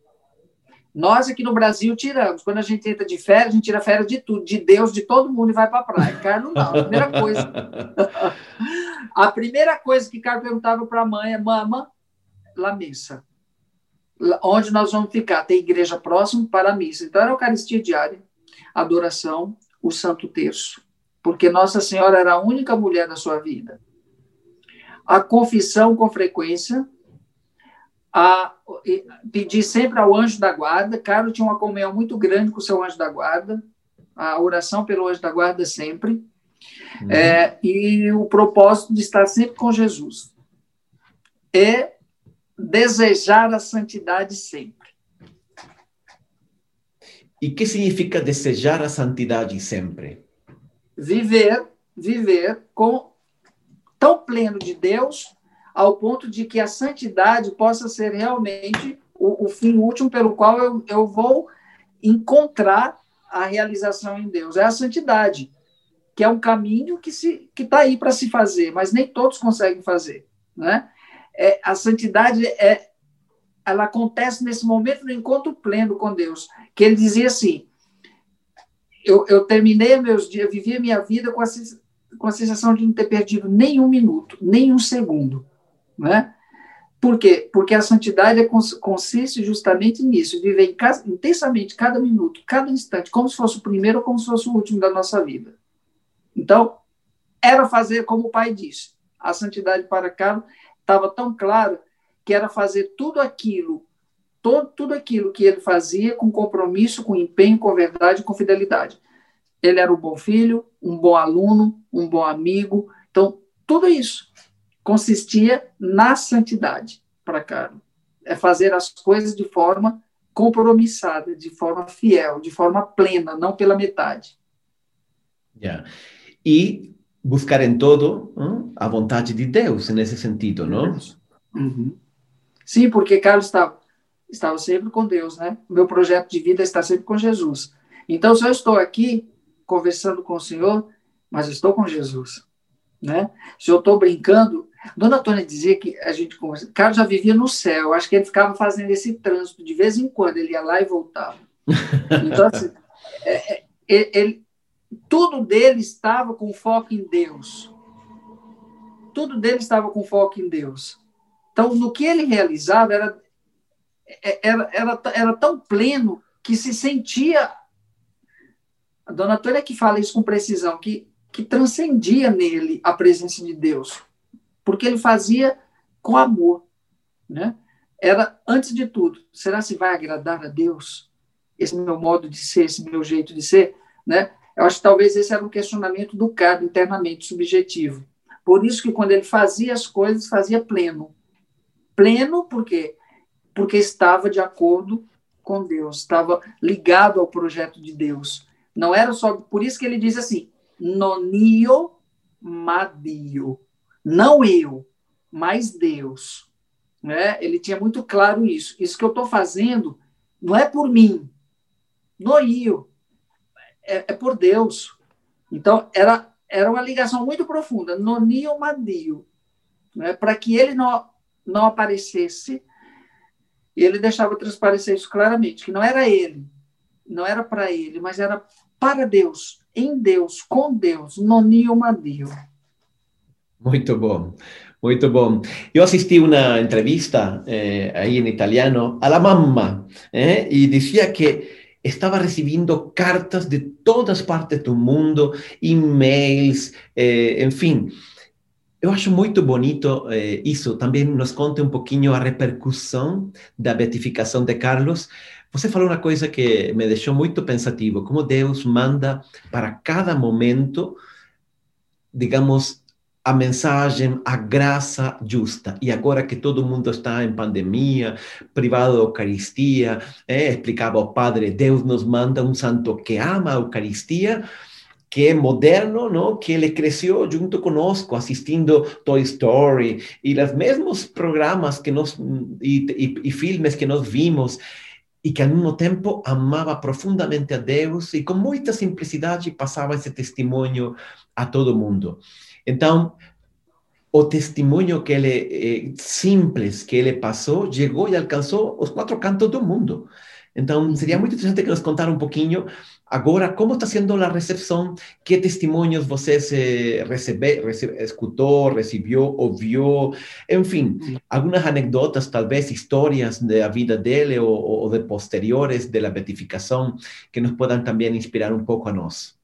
Speaker 2: nós aqui no Brasil tiramos. Quando a gente entra de férias, a gente tira férias de tudo, de Deus, de todo mundo e vai para a praia. Carlos não, a primeira coisa. a primeira coisa que Carlos perguntava para a mãe é: Mama, lá missa. Onde nós vamos ficar? Tem igreja próximo para a missa. Então era a Eucaristia diária, adoração, o Santo Terço. Porque Nossa Senhora era a única mulher da sua vida. A confissão com frequência, a pedir sempre ao anjo da guarda. Carlos tinha uma comunhão muito grande com o seu anjo da guarda, a oração pelo anjo da guarda sempre, uhum. é, e o propósito de estar sempre com Jesus. E desejar a santidade sempre.
Speaker 1: E que significa desejar a santidade sempre?
Speaker 2: Viver, viver com tão pleno de Deus ao ponto de que a santidade possa ser realmente o, o fim último pelo qual eu, eu vou encontrar a realização em Deus. É a santidade, que é um caminho que se que está aí para se fazer, mas nem todos conseguem fazer, né? É, a santidade é ela acontece nesse momento do encontro pleno com Deus, que ele dizia assim: eu, eu terminei meus dias, vivi a minha vida com a, com a sensação de não ter perdido nenhum minuto, nenhum segundo. Né? Por quê? Porque a santidade é, consiste justamente nisso, viver intensamente cada minuto, cada instante, como se fosse o primeiro ou como se fosse o último da nossa vida. Então, era fazer como o pai disse. A santidade para Carlos estava tão claro que era fazer tudo aquilo, todo, tudo aquilo que ele fazia com compromisso, com empenho, com verdade, com fidelidade. Ele era um bom filho, um bom aluno, um bom amigo. Então, tudo isso consistia na santidade para Carlos. É fazer as coisas de forma compromissada, de forma fiel, de forma plena, não pela metade.
Speaker 1: Yeah. E buscar em todo hein, a vontade de Deus nesse sentido, não?
Speaker 2: Uhum. Sim, porque Carlos estava, estava sempre com Deus, né? Meu projeto de vida está sempre com Jesus. Então, se eu estou aqui conversando com o Senhor, mas estou com Jesus, né? Se eu estou brincando, Dona Tônia dizia que a gente conversa. Carlos já vivia no céu. Acho que ele ficava fazendo esse trânsito de vez em quando. Ele ia lá e voltava. Então, assim, é, é, ele, tudo dele estava com foco em Deus. Tudo dele estava com foco em Deus. Então, no que ele realizava, era, é, era, era, era tão pleno que se sentia. A dona Tônia que fala isso com precisão, que, que transcendia nele a presença de Deus porque ele fazia com amor, né? Era antes de tudo, será se vai agradar a Deus esse meu modo de ser, esse meu jeito de ser, né? Eu acho que talvez esse era um questionamento do cara internamente subjetivo. Por isso que quando ele fazia as coisas, fazia pleno. Pleno por quê? Porque estava de acordo com Deus, estava ligado ao projeto de Deus. Não era só por isso que ele diz assim: nonio madio não eu, mas Deus. Né? Ele tinha muito claro isso. Isso que eu estou fazendo não é por mim, não eu. é, é por Deus. Então, era, era uma ligação muito profunda, nonio madio, né? para que ele não, não aparecesse, ele deixava transparecer isso claramente, que não era ele, não era para ele, mas era para Deus, em Deus, com Deus, nonio madio.
Speaker 1: Muito bom. Muito bom. Eu assisti uma entrevista eh, aí em italiano a la mamma eh, e dizia que estava recebendo cartas de todas partes do mundo, e-mails, eh, enfim. Eu acho muito bonito eh, isso. Também nos conta um pouquinho a repercussão da beatificação de Carlos. Você falou uma coisa que me deixou muito pensativo, como Deus manda para cada momento, digamos, a mensagem, a graça justa. E agora que todo mundo está em pandemia, privado da Eucaristia, é, explicava o padre, Deus nos manda um santo que ama a Eucaristia, que é moderno, não? que ele cresceu junto conosco, assistindo Toy Story e os mesmos programas que nós e, e, e filmes que nós vimos e que ao mesmo tempo amava profundamente a Deus e com muita simplicidade passava esse testemunho a todo mundo. Então, o testemunho que ele, eh, simples que ele passou, chegou e alcançou os quatro cantos do mundo. Então, seria muito interessante que nos contar um pouquinho agora como está sendo a recepção, que testemunhos você eh, recebe, recebe, escutou, recebeu, ouviu, enfim, algumas anedotas, talvez histórias da vida dele ou, ou de posteriores da beatificação que nos possam também inspirar um pouco a nós.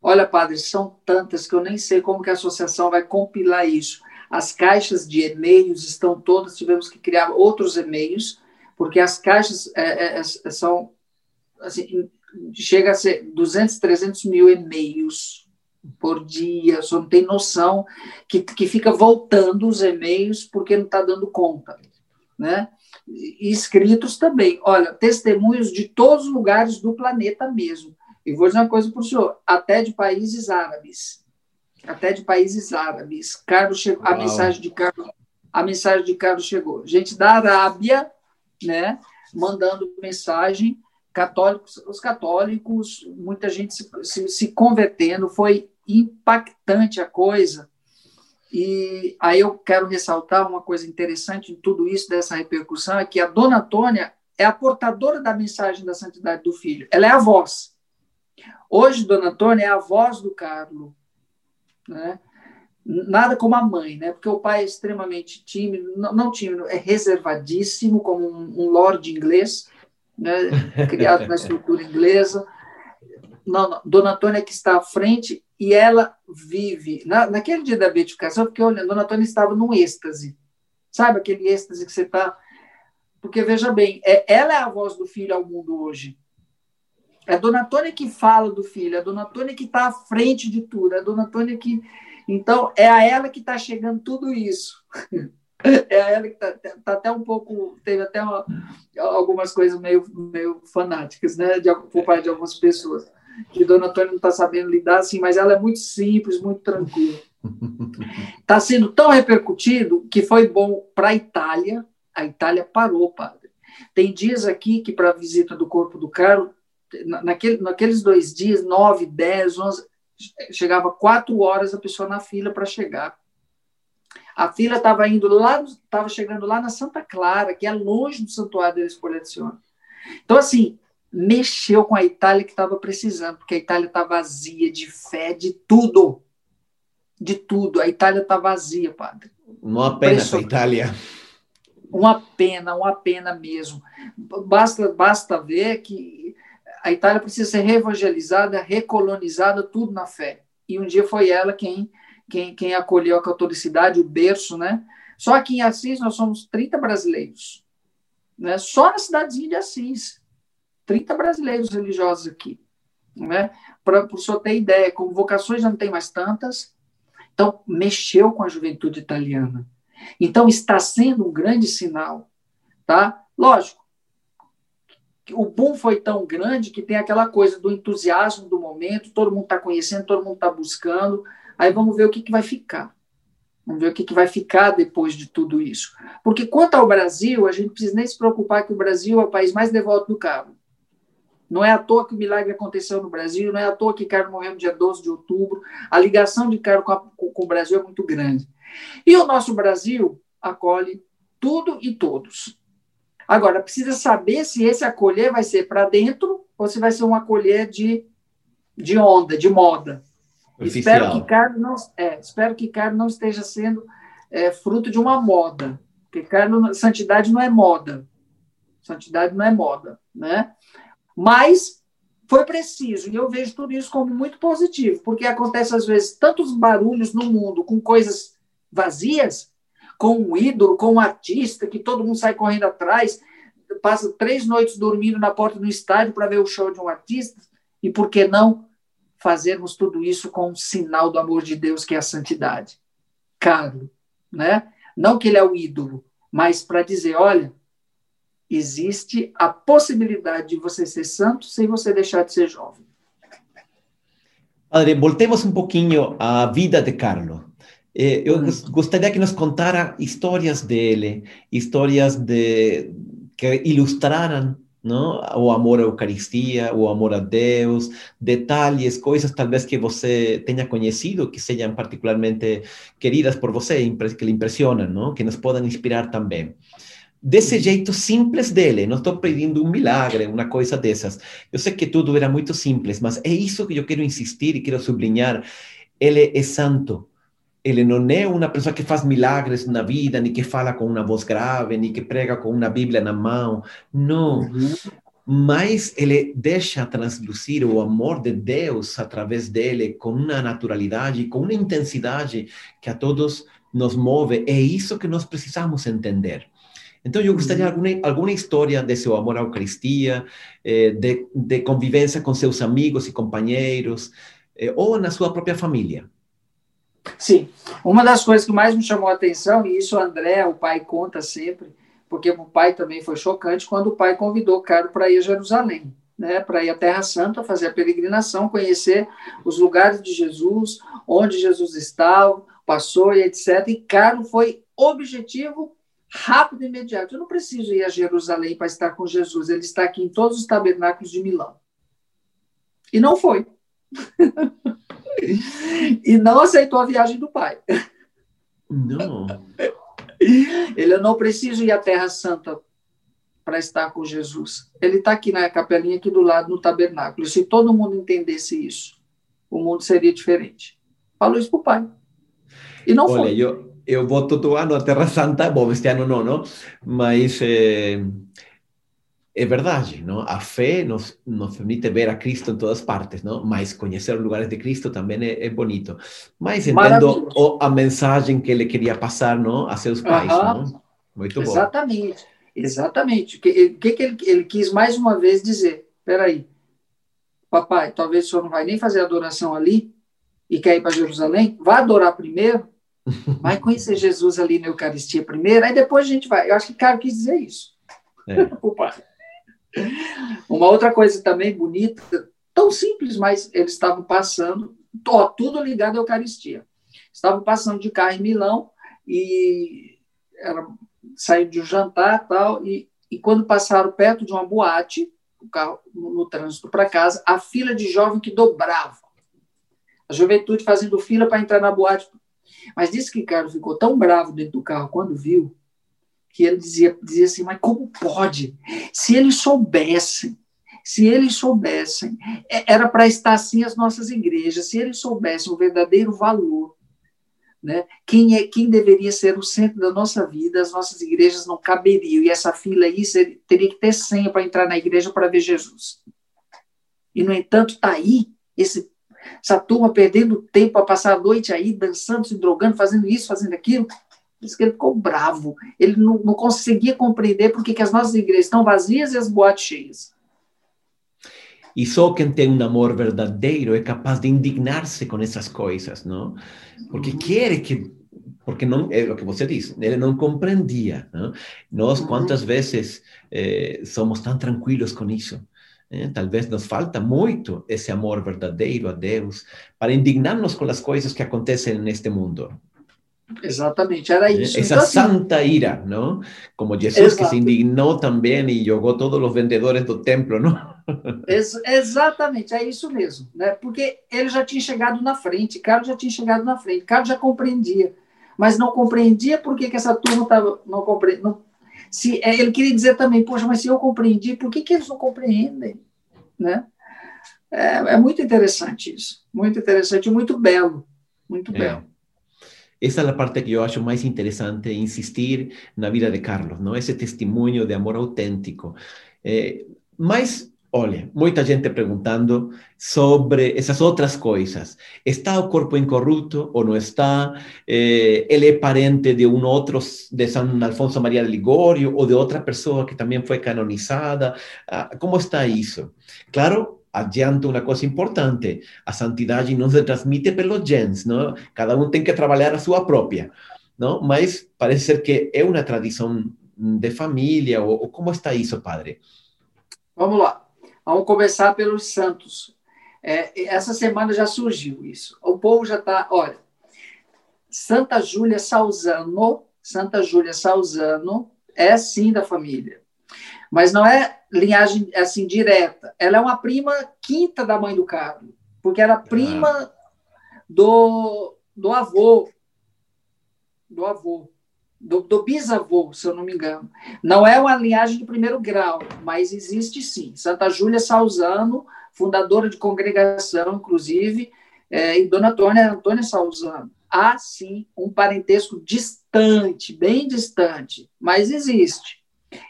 Speaker 2: Olha, padre, são tantas que eu nem sei como que a associação vai compilar isso. As caixas de e-mails estão todas, tivemos que criar outros e-mails, porque as caixas é, é, é são, assim, chega a ser 200, 300 mil e-mails por dia, só não tem noção que, que fica voltando os e-mails porque não está dando conta, né? E escritos também, olha, testemunhos de todos os lugares do planeta mesmo. E vou dizer uma coisa para o senhor, até de países árabes. Até de países árabes. Carlos chegou, a mensagem de Carlos, a mensagem de Carlos chegou. Gente da Arábia, né, mandando mensagem, católicos, os católicos, muita gente se, se, se convertendo, foi impactante a coisa. E aí eu quero ressaltar uma coisa interessante em tudo isso, dessa repercussão, é que a dona Antônia é a portadora da mensagem da santidade do filho. Ela é a voz. Hoje, Dona Antônia é a voz do Carlo, né? Nada como a mãe, né? Porque o pai é extremamente tímido, não, não tímido, é reservadíssimo, como um, um lord inglês, né? criado na estrutura inglesa. Não, não, Dona Antônia que está à frente e ela vive. Na, naquele dia da beatificação, porque olha, Dona Antônia estava num êxtase. Sabe aquele êxtase que você está. Porque, veja bem, é, ela é a voz do filho ao mundo hoje. É a dona Antônia que fala do filho, é a dona Antônia que está à frente de tudo, é a dona Antônia que. Então, é a ela que está chegando tudo isso. É a ela que está tá até um pouco. Teve até uma, algumas coisas meio, meio fanáticas, né, de, por parte de algumas pessoas. Que Dona Antônia não está sabendo lidar assim, mas ela é muito simples, muito tranquila. Está sendo tão repercutido que foi bom para a Itália. A Itália parou, padre. Tem dias aqui que, para a visita do corpo do Carlos, naquele, naqueles dois dias, nove, dez, onze, chegava quatro horas a pessoa na fila para chegar. A fila estava indo lá, estava chegando lá na Santa Clara, que é longe do Santuário da Espoliazione. Então, assim, mexeu com a Itália que estava precisando, porque a Itália está vazia de fé, de tudo. De tudo. A Itália está vazia, padre.
Speaker 1: Uma pena a Itália.
Speaker 2: Uma pena, uma pena mesmo. Basta, basta ver que a Itália precisa ser reevangelizada, recolonizada, tudo na fé. E um dia foi ela quem, quem, quem acolheu a catolicidade, o berço, né? Só aqui em Assis nós somos 30 brasileiros. Né? Só na cidadezinha de Assis. 30 brasileiros religiosos aqui. Né? Para o senhor ter ideia, convocações já não tem mais tantas. Então, mexeu com a juventude italiana. Então, está sendo um grande sinal. Tá? Lógico, o boom foi tão grande que tem aquela coisa do entusiasmo do momento, todo mundo está conhecendo, todo mundo está buscando, aí vamos ver o que, que vai ficar. Vamos ver o que, que vai ficar depois de tudo isso. Porque quanto ao Brasil, a gente precisa nem se preocupar que o Brasil é o país mais devoto do cabo. Não é à toa que o milagre aconteceu no Brasil, não é à toa que Carlos morreu no dia 12 de outubro. A ligação de Carlos com, com o Brasil é muito grande. E o nosso Brasil acolhe tudo e todos. Agora, precisa saber se esse acolher vai ser para dentro ou se vai ser um acolher de, de onda, de moda. Espero que Carlos não, é, espero que Carlos não esteja sendo é, fruto de uma moda, porque Carlos, santidade não é moda. Santidade não é moda, né? Mas foi preciso, e eu vejo tudo isso como muito positivo, porque acontece às vezes tantos barulhos no mundo com coisas vazias, com um ídolo, com um artista que todo mundo sai correndo atrás, passa três noites dormindo na porta do estádio para ver o show de um artista, e por que não fazermos tudo isso com um sinal do amor de Deus, que é a santidade? Caro, né? Não que ele é o ídolo, mas para dizer, olha, existe a possibilidade de você ser santo sem você deixar de ser jovem.
Speaker 1: Padre, voltemos um pouquinho à vida de Carlos. Eh, eu gostaria que nos contara histórias dele, histórias de que ilustraram não? o amor à Eucaristia, o amor a Deus, detalhes, coisas talvez que você tenha conhecido que sejam particularmente queridas por você, que lhe impressionam, não? que nos podem inspirar também desse jeito simples dele. Não estou pedindo um milagre, uma coisa dessas. Eu sei que tudo era muito simples, mas é isso que eu quero insistir e quero sublinhar. Ele é santo. Ele não é uma pessoa que faz milagres na vida, nem que fala com uma voz grave, nem que prega com uma Bíblia na mão. Não. Uhum. Mas ele deixa transluzir o amor de Deus através dele com uma naturalidade, com uma intensidade que a todos nos move. É isso que nós precisamos entender. Então, eu gostaria de alguma, alguma história de seu amor à Eucaristia, eh, de, de convivência com seus amigos e companheiros, eh, ou na sua própria família.
Speaker 2: Sim. Uma das coisas que mais me chamou a atenção, e isso o André, o pai, conta sempre, porque o pai também foi chocante, quando o pai convidou o Caro para ir a Jerusalém, né, para ir à Terra Santa, fazer a peregrinação, conhecer os lugares de Jesus, onde Jesus estava, passou e etc. E Caro foi objetivo rápido e imediato. Eu não preciso ir a Jerusalém para estar com Jesus, ele está aqui em todos os tabernáculos de Milão. E não foi. e não aceitou a viagem do pai.
Speaker 1: Não.
Speaker 2: Ele não precisa ir à Terra Santa para estar com Jesus. Ele está aqui na capelinha, aqui do lado, no tabernáculo. Se todo mundo entendesse isso, o mundo seria diferente. Falou isso para o pai. E não Olha, foi.
Speaker 1: Eu, eu vou todo ano à Terra Santa, bom, este ano não, não? mas é, é verdade, não? a fé nos, nos permite ver a Cristo em todas partes, não? mas conhecer os lugares de Cristo também é, é bonito. Mas entendo o, a mensagem que ele queria passar não? a seus pais. Uhum. Não?
Speaker 2: Muito bom. Exatamente, exatamente. O que, que, que ele, ele quis mais uma vez dizer? Espera aí, papai, talvez o senhor não vai nem fazer adoração ali e quer ir para Jerusalém, vá adorar primeiro Vai conhecer Jesus ali na Eucaristia primeiro, aí depois a gente vai. Eu acho que o cara quis dizer isso. É. Uma outra coisa também bonita, tão simples, mas eles estavam passando, ó, tudo ligado à Eucaristia. Estavam passando de carro em Milão e era, saindo de um jantar tal, e, e quando passaram perto de uma boate, o carro no, no trânsito para casa, a fila de jovem que dobrava. A juventude fazendo fila para entrar na boate mas disse que Carlos ficou tão bravo dentro do carro quando viu, que ele dizia, dizia assim: Mas como pode? Se eles soubessem, se eles soubessem, é, era para estar assim as nossas igrejas, se eles soubessem o verdadeiro valor, né? quem, é, quem deveria ser o centro da nossa vida, as nossas igrejas não caberiam, e essa fila aí teria que ter senha para entrar na igreja para ver Jesus. E, no entanto, está aí esse essa turma perdendo tempo a passar a noite aí, dançando, se drogando, fazendo isso, fazendo aquilo. Diz que ele ficou bravo. Ele não, não conseguia compreender por que as nossas igrejas estão vazias e as boates cheias.
Speaker 1: E só quem tem um amor verdadeiro é capaz de indignar-se com essas coisas, não? Porque uhum. quer que porque não é o que você diz, ele não compreendia. Não? Nós, uhum. quantas vezes eh, somos tão tranquilos com isso? Eh, talvez nos falta muito esse amor verdadeiro a Deus para indignar-nos com as coisas que acontecem neste mundo.
Speaker 2: Exatamente, era isso.
Speaker 1: Essa então, assim, santa ira, não? Como Jesus exato. que se indignou também e jogou todos os vendedores do templo, não?
Speaker 2: Ex exatamente, é isso mesmo, né? Porque ele já tinha chegado na frente, Carlos já tinha chegado na frente, Carlos já compreendia, mas não compreendia por que, que essa turma estava não compreendendo. Se ele queria dizer também, poxa, mas se eu compreendi, por que, que eles não compreendem, né? É, é muito interessante isso, muito interessante, muito belo, muito é. belo.
Speaker 1: Essa é a parte que eu acho mais interessante, insistir na vida de Carlos, não? Esse testemunho de amor autêntico. É, mas, olha, muita gente perguntando sobre essas outras coisas. Está o corpo incorrupto ou não está? Eh, ele é parente de um outro, de São Alfonso Maria de Ligório ou de outra pessoa que também foi canonizada? Ah, como está isso? Claro, adianto uma coisa importante: a santidade não se transmite pelos genes, não? Cada um tem que trabalhar a sua própria, não? Mas parece ser que é uma tradição de família, ou, ou como está isso, padre?
Speaker 2: Vamos lá. Vamos começar pelos santos. É, essa semana já surgiu isso. O povo já está. Olha, Santa Júlia Salzano, Santa Júlia Salzano é sim da família mas não é linhagem assim direta. Ela é uma prima quinta da mãe do Carlos, porque era prima ah. do, do avô, do avô, do, do, bisavô, se eu não me engano. Não é uma linhagem de primeiro grau, mas existe sim. Santa Júlia Salzano, fundadora de congregação, inclusive, é, e Dona Antônia, Antônia Salzano. Há sim um parentesco distante, bem distante, mas existe.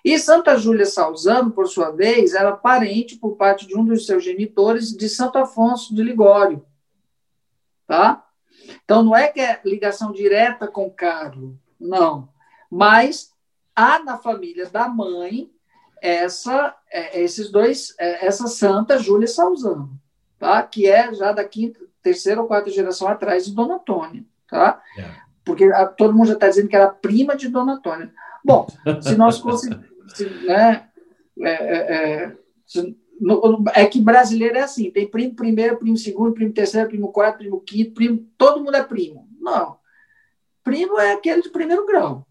Speaker 2: E Santa Júlia Salzano, por sua vez, era parente, por parte de um dos seus genitores, de Santo Afonso de Ligório. Tá? Então, não é que é ligação direta com Carlos, não. Mas há na família da mãe essa, é, esses dois, é, essa Santa Júlia Salzano, tá? que é já da quinta, terceira ou quarta geração atrás de Dona Antônia. Tá? É. Porque todo mundo já está dizendo que era prima de Dona Antônia. Bom, se nós conseguimos. Né, é, é, é, é, que brasileiro é assim: tem primo primeiro, primo segundo, primo terceiro, primo quarto, primo quinto, primo. Todo mundo é primo. Não. Primo é aquele de primeiro grau.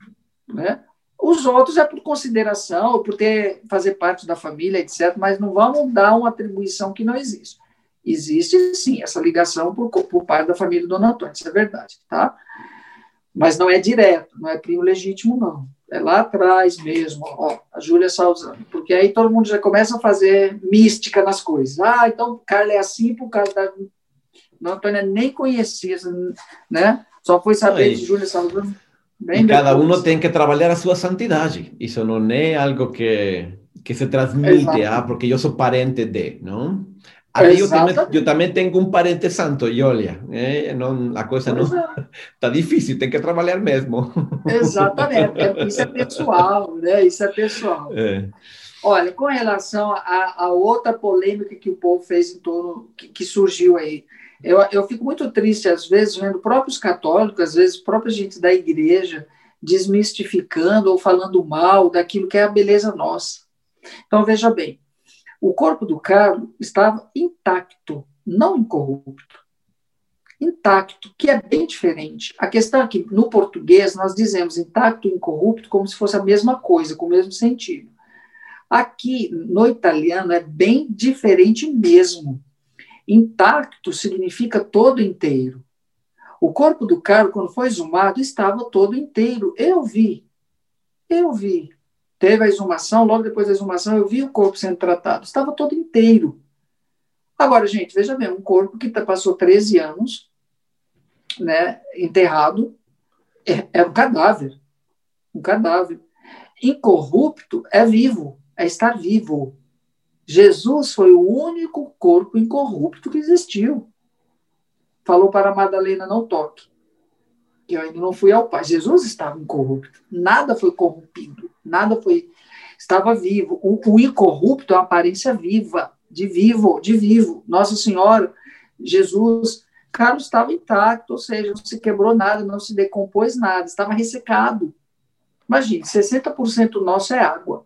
Speaker 2: Né? Os outros é por consideração, por ter, fazer parte da família, etc., mas não vamos dar uma atribuição que não existe. Existe, sim, essa ligação por, por parte da família do Dona Antônia, isso é verdade, tá? Mas não é direto, não é primo legítimo, não é lá atrás mesmo, ó, a Júlia Salzano, porque aí todo mundo já começa a fazer mística nas coisas. Ah, então Carla é assim por causa da. Não, Antônia nem conhecia, né? Só foi saber de Júlia Salzano.
Speaker 1: Bem e cada um tem que trabalhar a sua santidade. Isso não é algo que, que se transmite, ah, porque eu sou parente de, não? Aí eu também, eu também tenho um parente santo, e olha, é, não, a coisa não está difícil, tem que trabalhar mesmo.
Speaker 2: Exatamente, isso é pessoal, né? Isso é pessoal. É. Olha, com relação a, a, outra polêmica que o povo fez em torno, que, que, surgiu aí, eu, eu fico muito triste, às vezes, vendo próprios católicos, às vezes, própria gente da igreja, desmistificando ou falando mal daquilo que é a beleza nossa. Então, veja bem, o corpo do Carlos estava intacto, não incorrupto. Intacto, que é bem diferente. A questão é que, no português, nós dizemos intacto e incorrupto como se fosse a mesma coisa, com o mesmo sentido. Aqui, no italiano, é bem diferente mesmo. Intacto significa todo inteiro. O corpo do Carlos, quando foi exumado, estava todo inteiro. Eu vi. Eu vi. Teve a exumação, logo depois da exumação eu vi o corpo sendo tratado, estava todo inteiro. Agora, gente, veja bem, um corpo que tá, passou 13 anos né, enterrado é, é um cadáver. Um cadáver. Incorrupto é vivo, é estar vivo. Jesus foi o único corpo incorrupto que existiu. Falou para Madalena: não toque que eu ainda não fui ao Pai. Jesus estava incorrupto, nada foi corrompido, nada foi. Estava vivo. O, o incorrupto é uma aparência viva, de vivo, de vivo. Nossa Senhora, Jesus, Carlos estava intacto, ou seja, não se quebrou nada, não se decompôs nada, estava ressecado. Imagine, 60% nosso é água.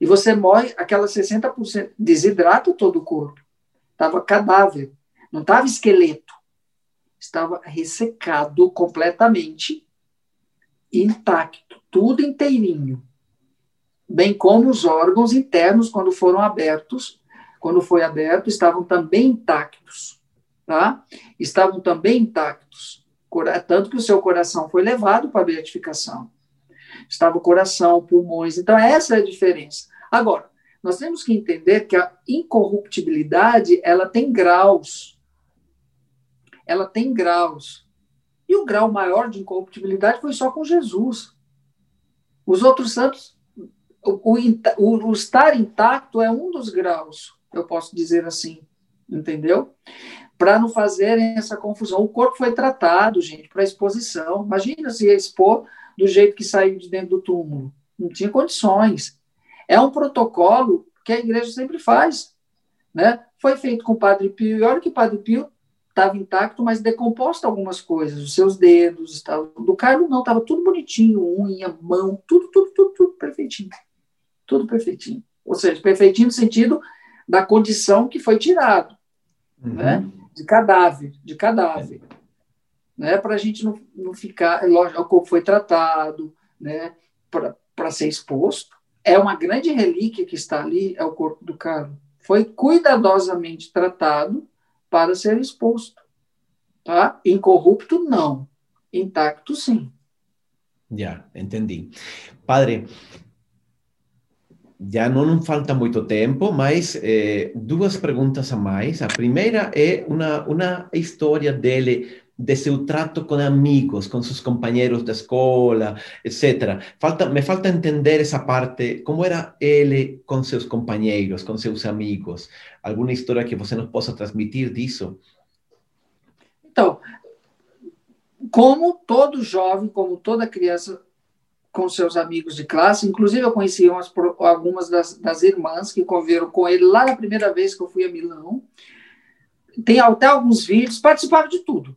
Speaker 2: E você morre, aquela 60% desidrata todo o corpo. Estava cadáver, não estava esqueleto estava ressecado completamente, intacto, tudo inteirinho, bem como os órgãos internos, quando foram abertos, quando foi aberto, estavam também intactos, tá? Estavam também intactos, tanto que o seu coração foi levado para a beatificação. Estava o coração, pulmões, então essa é a diferença. Agora, nós temos que entender que a incorruptibilidade, ela tem graus. Ela tem graus. E o grau maior de incorruptibilidade foi só com Jesus. Os outros santos, o, o, o estar intacto é um dos graus, eu posso dizer assim, entendeu? Para não fazerem essa confusão. O corpo foi tratado, gente, para exposição. Imagina se expor do jeito que saiu de dentro do túmulo. Não tinha condições. É um protocolo que a igreja sempre faz. Né? Foi feito com o Padre Pio, e olha que o Padre Pio estava intacto, mas decomposto algumas coisas, os seus dedos, tal. do Carlos não, estava tudo bonitinho, unha, mão, tudo, tudo, tudo, tudo perfeitinho. Tudo perfeitinho. Ou seja, perfeitinho no sentido da condição que foi tirado, uhum. né? de cadáver, de cadáver. Né? Para a gente não, não ficar, é lógico, o corpo foi tratado, né? para ser exposto. É uma grande relíquia que está ali, é o corpo do Carlos. Foi cuidadosamente tratado, para ser exposto. Tá? Incorrupto, não. Intacto, sim.
Speaker 1: Já, entendi. Padre, já não falta muito tempo, mas eh, duas perguntas a mais. A primeira é uma, uma história dele de seu trato com amigos, com seus companheiros da escola, etc. Falta, me falta entender essa parte, como era ele com seus companheiros, com seus amigos. Alguma história que você nos possa transmitir disso?
Speaker 2: Então, como todo jovem, como toda criança com seus amigos de classe, inclusive eu conheci umas, algumas das, das irmãs que conviveram com ele lá na primeira vez que eu fui a Milão. Tem até alguns vídeos, participava de tudo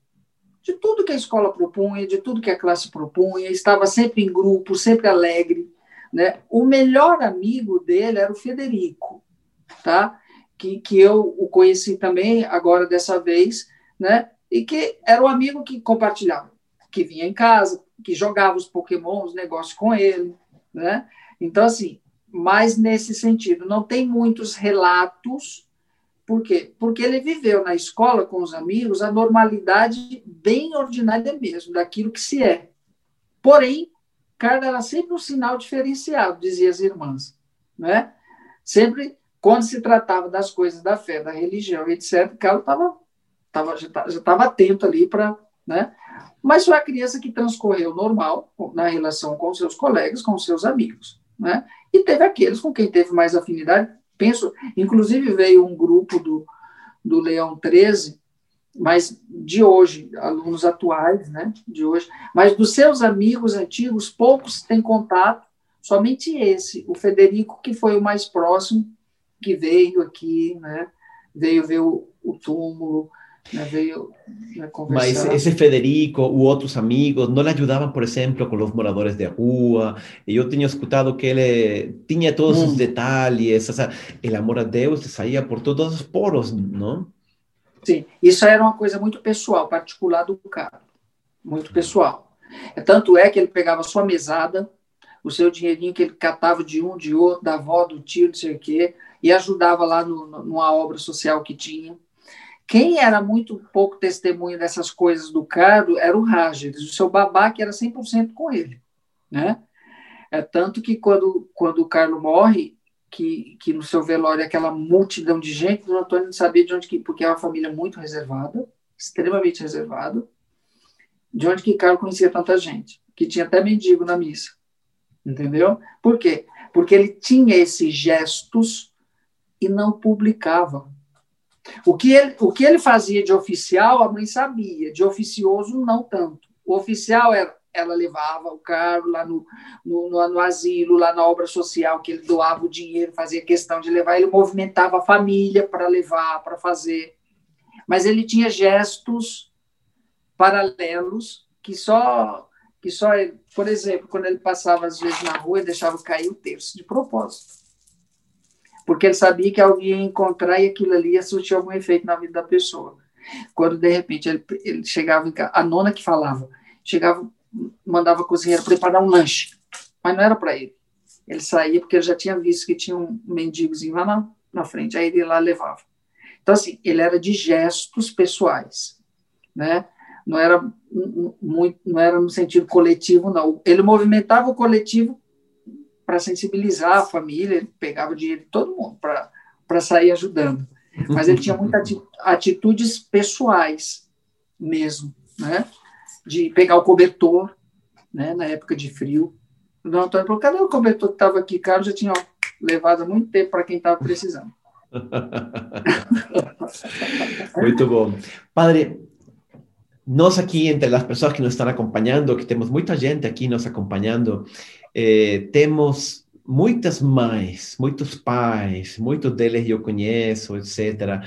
Speaker 2: de tudo que a escola propunha, de tudo que a classe propunha, estava sempre em grupo, sempre alegre. Né? O melhor amigo dele era o Federico, tá? que, que eu o conheci também agora dessa vez, né? e que era um amigo que compartilhava, que vinha em casa, que jogava os Pokémon, os negócios com ele. Né? Então, assim, mais nesse sentido, não tem muitos relatos por quê? Porque ele viveu na escola com os amigos a normalidade bem ordinária mesmo, daquilo que se é. Porém, Carla era sempre um sinal diferenciado, diziam as irmãs. Né? Sempre, quando se tratava das coisas da fé, da religião, etc., Carla tava, tava, já estava atento ali para. Né? Mas foi a criança que transcorreu normal na relação com seus colegas, com seus amigos. Né? E teve aqueles com quem teve mais afinidade, Penso, inclusive veio um grupo do, do Leão 13, mas de hoje, alunos atuais, né, de hoje, mas dos seus amigos antigos, poucos têm contato, somente esse, o Federico, que foi o mais próximo, que veio aqui, né, veio ver o, o túmulo, veio né,
Speaker 1: Mas esse Federico ou outros amigos não lhe ajudavam, por exemplo, com os moradores de rua. Eu tinha escutado que ele tinha todos os detalhes, o sea, o amor a Deus saía por todos os poros, não?
Speaker 2: Sim, isso era uma coisa muito pessoal, particular do cara, muito pessoal. Tanto é que ele pegava sua mesada, o seu dinheirinho que ele catava de um, de outro, da avó, do tio, não sei o quê, e ajudava lá no, numa obra social que tinha. Quem era muito pouco testemunha dessas coisas do Carlos era o Rages, o seu babá, que era 100% com ele. Né? É tanto que quando, quando o Carlos morre, que, que no seu velório aquela multidão de gente, o Antônio não sabia de onde que, porque é uma família muito reservada, extremamente reservada, de onde que Carlos conhecia tanta gente, que tinha até mendigo na missa. Entendeu? Por quê? Porque ele tinha esses gestos e não publicava. O que, ele, o que ele fazia de oficial, a mãe sabia, de oficioso, não tanto. O oficial era, ela levava o carro lá no, no, no, no, asilo, lá na obra social, que ele doava o dinheiro, fazia questão de levar, ele movimentava a família para levar, para fazer. Mas ele tinha gestos paralelos que só, que só, por exemplo, quando ele passava às vezes na rua, ele deixava cair o terço de propósito porque ele sabia que alguém ia encontrar e aquilo ali ia surtir algum efeito na vida da pessoa. Quando, de repente, ele, ele chegava casa, a nona que falava, chegava, mandava a cozinheira preparar um lanche, mas não era para ele. Ele saía porque ele já tinha visto que tinha um mendigozinho lá na, na frente, aí ele lá levava. Então, assim, ele era de gestos pessoais, né? Não era muito, não era no sentido coletivo, não. Ele movimentava o coletivo para sensibilizar a família, ele pegava dinheiro de todo mundo para sair ajudando. Mas ele tinha muitas atitudes pessoais mesmo, né? De pegar o cobertor, né? Na época de frio. O Dom Antônio falou, cadê o cobertor que estava aqui? Carlos já tinha levado muito tempo para quem estava precisando.
Speaker 1: Muito bom. Padre, nós aqui, entre as pessoas que nos estão acompanhando, que temos muita gente aqui nos acompanhando, eh, temos muitas mães, muitos pais, muitos deles eu conheço, etc.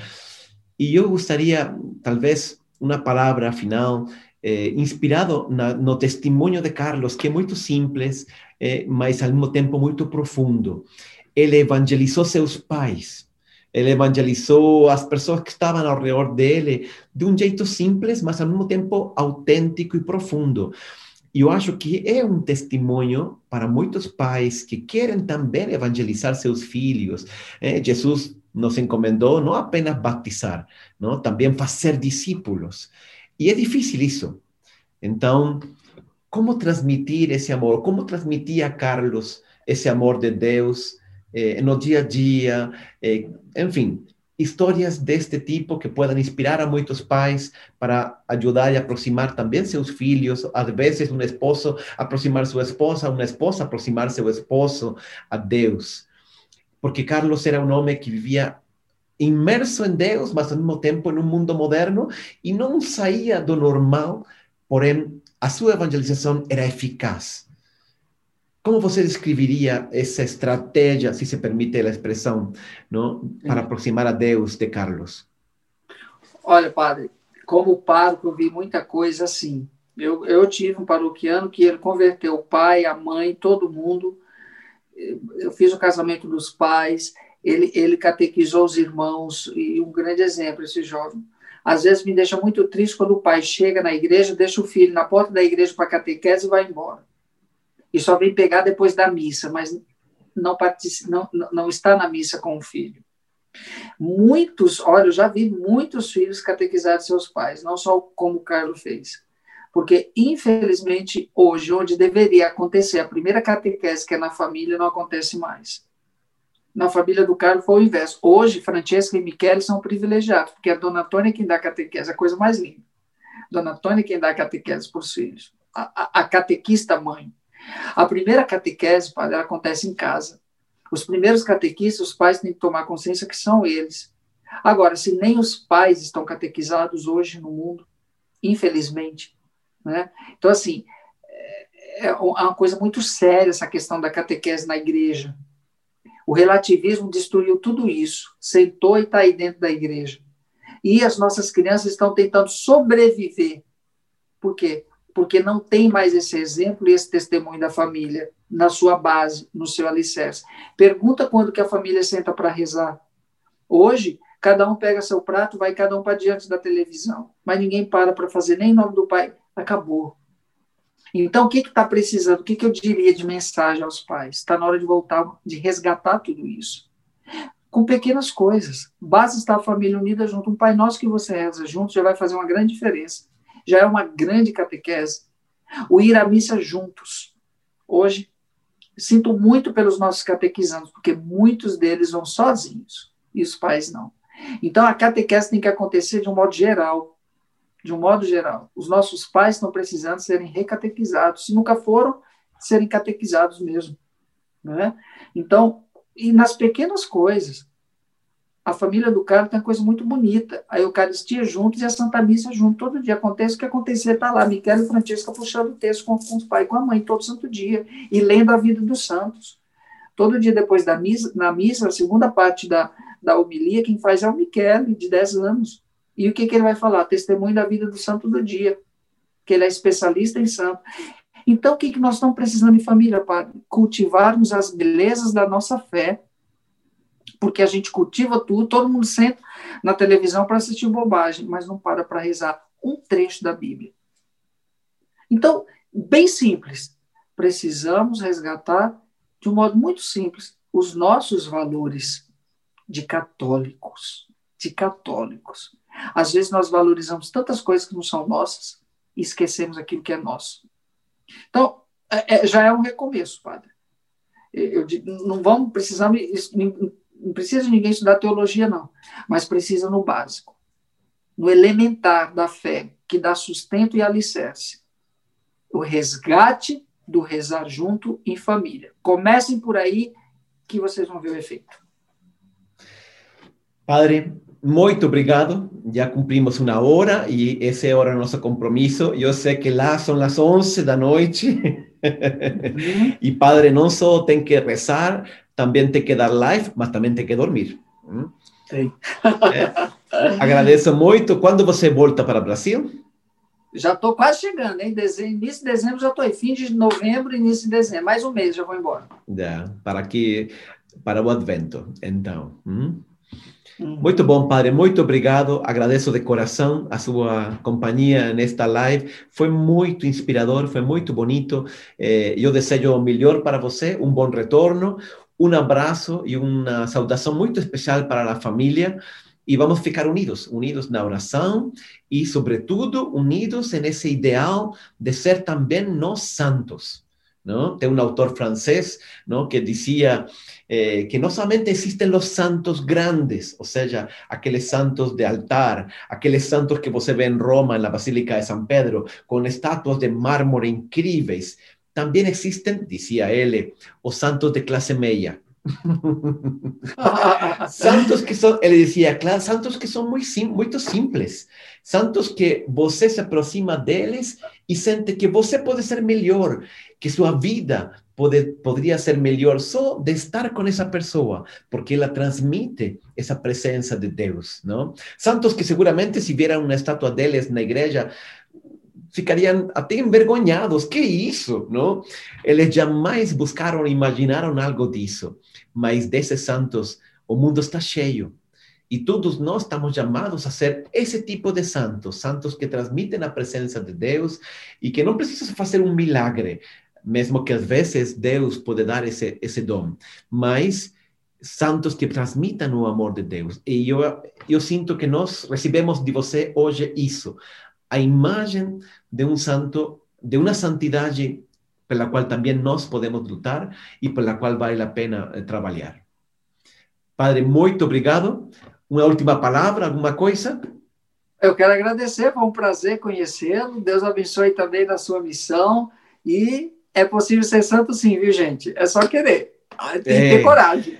Speaker 1: E eu gostaria, talvez, uma palavra final, eh, inspirado na, no testemunho de Carlos, que é muito simples, eh, mas ao mesmo tempo muito profundo. Ele evangelizou seus pais, ele evangelizou as pessoas que estavam ao redor dele de um jeito simples, mas ao mesmo tempo autêntico e profundo. E eu acho que é um testemunho para muitos pais que querem também evangelizar seus filhos. É, Jesus nos encomendou não apenas batizar, não, também fazer discípulos. E é difícil isso. Então, como transmitir esse amor? Como transmitir a Carlos esse amor de Deus eh, no dia a dia? Eh, enfim, histórias deste tipo que puedan inspirar a muitos pais para ajudar e aproximar também seus filhos, às vezes um esposo aproximar sua esposa, uma esposa aproximar seu esposo a Deus. Porque Carlos era um homem que vivia imerso em Deus, mas ao mesmo tempo em um mundo moderno e não saía do normal, porém a sua evangelização era eficaz. Como você descreveria essa estratégia, se se permite a expressão, não, para aproximar a Deus de Carlos?
Speaker 2: Olha, padre, como pároco, eu vi muita coisa assim. Eu, eu tive um paroquiano que ele converteu o pai, a mãe, todo mundo. Eu fiz o casamento dos pais, ele, ele catequizou os irmãos, e um grande exemplo, esse jovem. Às vezes me deixa muito triste quando o pai chega na igreja, deixa o filho na porta da igreja para catequese e vai embora e só vem pegar depois da missa, mas não, não, não está na missa com o filho. Muitos, olha, eu já vi muitos filhos catequizar seus pais, não só como o Carlos fez. Porque, infelizmente, hoje, onde deveria acontecer a primeira catequese, que é na família, não acontece mais. Na família do Carlos foi o inverso. Hoje, Francesca e Michele são privilegiados, porque a dona Antônia é quem dá catequese, a coisa mais linda. Dona Antônia é quem dá catequese para os filhos. A, a, a catequista mãe. A primeira catequese, padre, acontece em casa. Os primeiros catequistas, os pais têm que tomar consciência que são eles. Agora, se nem os pais estão catequizados hoje no mundo, infelizmente, né? Então, assim, é, é uma coisa muito séria essa questão da catequese na igreja. O relativismo destruiu tudo isso, sentou e está aí dentro da igreja. E as nossas crianças estão tentando sobreviver. Por quê? Porque não tem mais esse exemplo e esse testemunho da família na sua base, no seu alicerce. Pergunta quando que a família senta para rezar. Hoje, cada um pega seu prato, vai cada um para diante da televisão, mas ninguém para para fazer nem em nome do pai. Acabou. Então, o que está precisando? O que, que eu diria de mensagem aos pais? Está na hora de voltar, de resgatar tudo isso. Com pequenas coisas. Basta estar a família unida junto. Um Pai Nosso que você reza junto já vai fazer uma grande diferença já é uma grande catequese. O ir à missa juntos. Hoje, sinto muito pelos nossos catequizandos, porque muitos deles vão sozinhos, e os pais não. Então, a catequese tem que acontecer de um modo geral. De um modo geral. Os nossos pais estão precisando serem recatequizados. Se nunca foram, serem catequizados mesmo. Né? Então, e nas pequenas coisas a família do cara tem uma coisa muito bonita. A Eucaristia juntos e a Santa Missa junto. Todo dia acontece o que acontecer, está lá. Miquel e Francisca puxando o texto com, com os pais e com a mãe, todo santo dia. E lendo a vida dos santos. Todo dia depois da missa, na missa, a segunda parte da, da homilia, quem faz é o Miquel, de 10 anos. E o que, que ele vai falar? Testemunho da vida do santo do dia. Que ele é especialista em santo. Então, o que, que nós estamos precisando em família, Padre? Cultivarmos as belezas da nossa fé porque a gente cultiva tudo, todo mundo senta na televisão para assistir bobagem, mas não para para rezar um trecho da Bíblia. Então, bem simples, precisamos resgatar de um modo muito simples os nossos valores, de católicos, de católicos. Às vezes nós valorizamos tantas coisas que não são nossas e esquecemos aquilo que é nosso. Então, é, é, já é um recomeço, padre. Eu, não vamos precisar, não precisa ninguém estudar teologia, não, mas precisa no básico, no elementar da fé, que dá sustento e alicerce. O resgate do rezar junto em família. Comecem por aí que vocês vão ver o efeito.
Speaker 1: Padre, muito obrigado. Já cumprimos uma hora e esse é o nosso compromisso. Eu sei que lá são as 11 da noite. Uhum. e Padre não só tem que rezar, também tem que dar live, mas também tem que dormir. Sim. É. Agradeço muito. Quando você volta para o Brasil?
Speaker 2: Já estou quase chegando, hein? Início de dezembro já estou aí. Fim de novembro, início de dezembro. Mais um mês já vou embora.
Speaker 1: Já, para que para o advento, então. Hum? Uhum. Muito bom, padre. Muito obrigado. Agradeço de coração a sua companhia nesta live. Foi muito inspirador, foi muito bonito. Eh, eu desejo o melhor para você, um bom retorno, um abraço e uma saudação muito especial para a família. E vamos ficar unidos, unidos na oração e, sobretudo, unidos nesse ideal de ser também nós santos. Não? Tem um autor francês não, que dizia eh, que não somente existem os santos grandes, ou seja, aqueles santos de altar, aqueles santos que você vê em Roma, na Basílica de São Pedro, com estátuas de mármore incríveis. Também existem, dizia ele, os santos de classe meia, santos que ele dizia, claro, santos que muito, sim, muito simples, santos que você se aproxima deles e sente que você pode ser melhor, que sua vida pode, poderia ser melhor só de estar com essa pessoa, porque ela transmite essa presença de Deus, não? Santos que seguramente se vieram uma estátua deles na igreja, ficariam até envergonhados. Que isso, não? Eles jamais buscaram, imaginaram algo disso. Mas desses santos, o mundo está cheio. E todos nós estamos chamados a ser esse tipo de santos, santos que transmitem a presença de Deus e que não precisam fazer um milagre, mesmo que às vezes Deus pode dar esse, esse dom, mas santos que transmitam o amor de Deus. E eu, eu sinto que nós recebemos de você hoje isso, a imagem de um santo, de uma santidade pela qual também nós podemos lutar e pela qual vale a pena eh, trabalhar. Padre, muito obrigado. Uma última palavra, alguma coisa?
Speaker 2: Eu quero agradecer, foi um prazer conhecê-lo. Deus abençoe também na sua missão. E é possível ser santo sim, viu, gente? É só querer. Ah, tem que ter eh, coragem.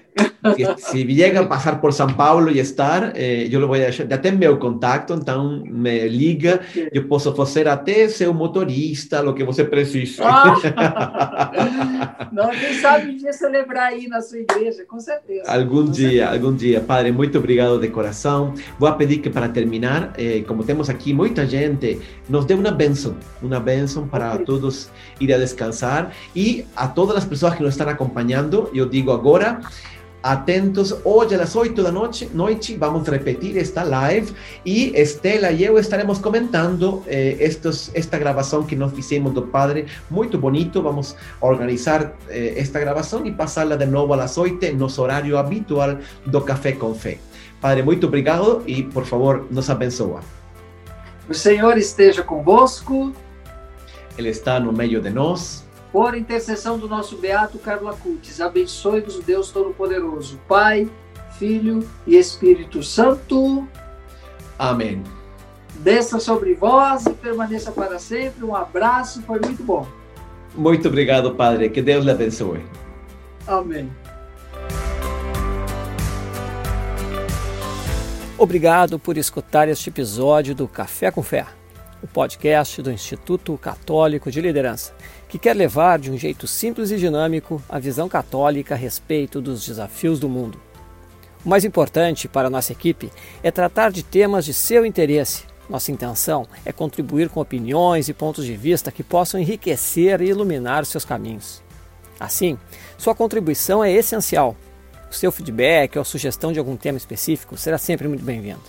Speaker 1: Si llegan a pasar por São Paulo e estar, eh, eu vou deixar, já tem meu contacto, então me liga, eu posso fazer até seu motorista, o que você precisa.
Speaker 2: Ah. Não, quem sabe um dia celebrar aí na sua igreja, com certeza.
Speaker 1: Algum com dia, certeza. algum dia. Padre, muito obrigado de coração. Vou pedir que para terminar, eh, como temos aqui muita gente, nos dê uma bênção, uma bênção para todos ir a descansar e a todas as pessoas que nos estão acompanhando, eu digo agora, atentos. A las 8 de la noche, noche vamos repetir esta live y Estela y yo estaremos comentando eh, estos, esta grabación que nos hicimos do Padre. Muy bonito. Vamos organizar eh, esta grabación y pasarla de a las 8 en nuestro horario habitual do Café con Fe. Padre, muito obrigado e, por favor, nos abençoa.
Speaker 2: O Senhor esteja convosco.
Speaker 1: Ele está no meio de nós.
Speaker 2: Por intercessão do nosso beato Carlo Acutis, abençoe-vos o Deus Todo-Poderoso, Pai, Filho e Espírito Santo.
Speaker 1: Amém.
Speaker 2: Desça sobre vós e permaneça para sempre. Um abraço, foi muito bom.
Speaker 1: Muito obrigado, Padre. Que Deus lhe abençoe.
Speaker 2: Amém.
Speaker 3: Obrigado por escutar este episódio do Café com Fé, o podcast do Instituto Católico de Liderança que quer levar de um jeito simples e dinâmico a visão católica a respeito dos desafios do mundo. O mais importante para nossa equipe é tratar de temas de seu interesse. Nossa intenção é contribuir com opiniões e pontos de vista que possam enriquecer e iluminar seus caminhos. Assim, sua contribuição é essencial. O seu feedback ou sugestão de algum tema específico será sempre muito bem-vindo.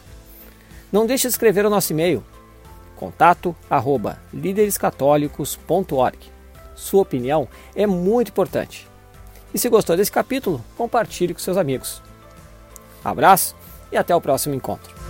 Speaker 3: Não deixe de escrever o nosso e-mail contato arroba líderescatólicos.org sua opinião é muito importante. E se gostou desse capítulo, compartilhe com seus amigos. Abraço e até o próximo encontro.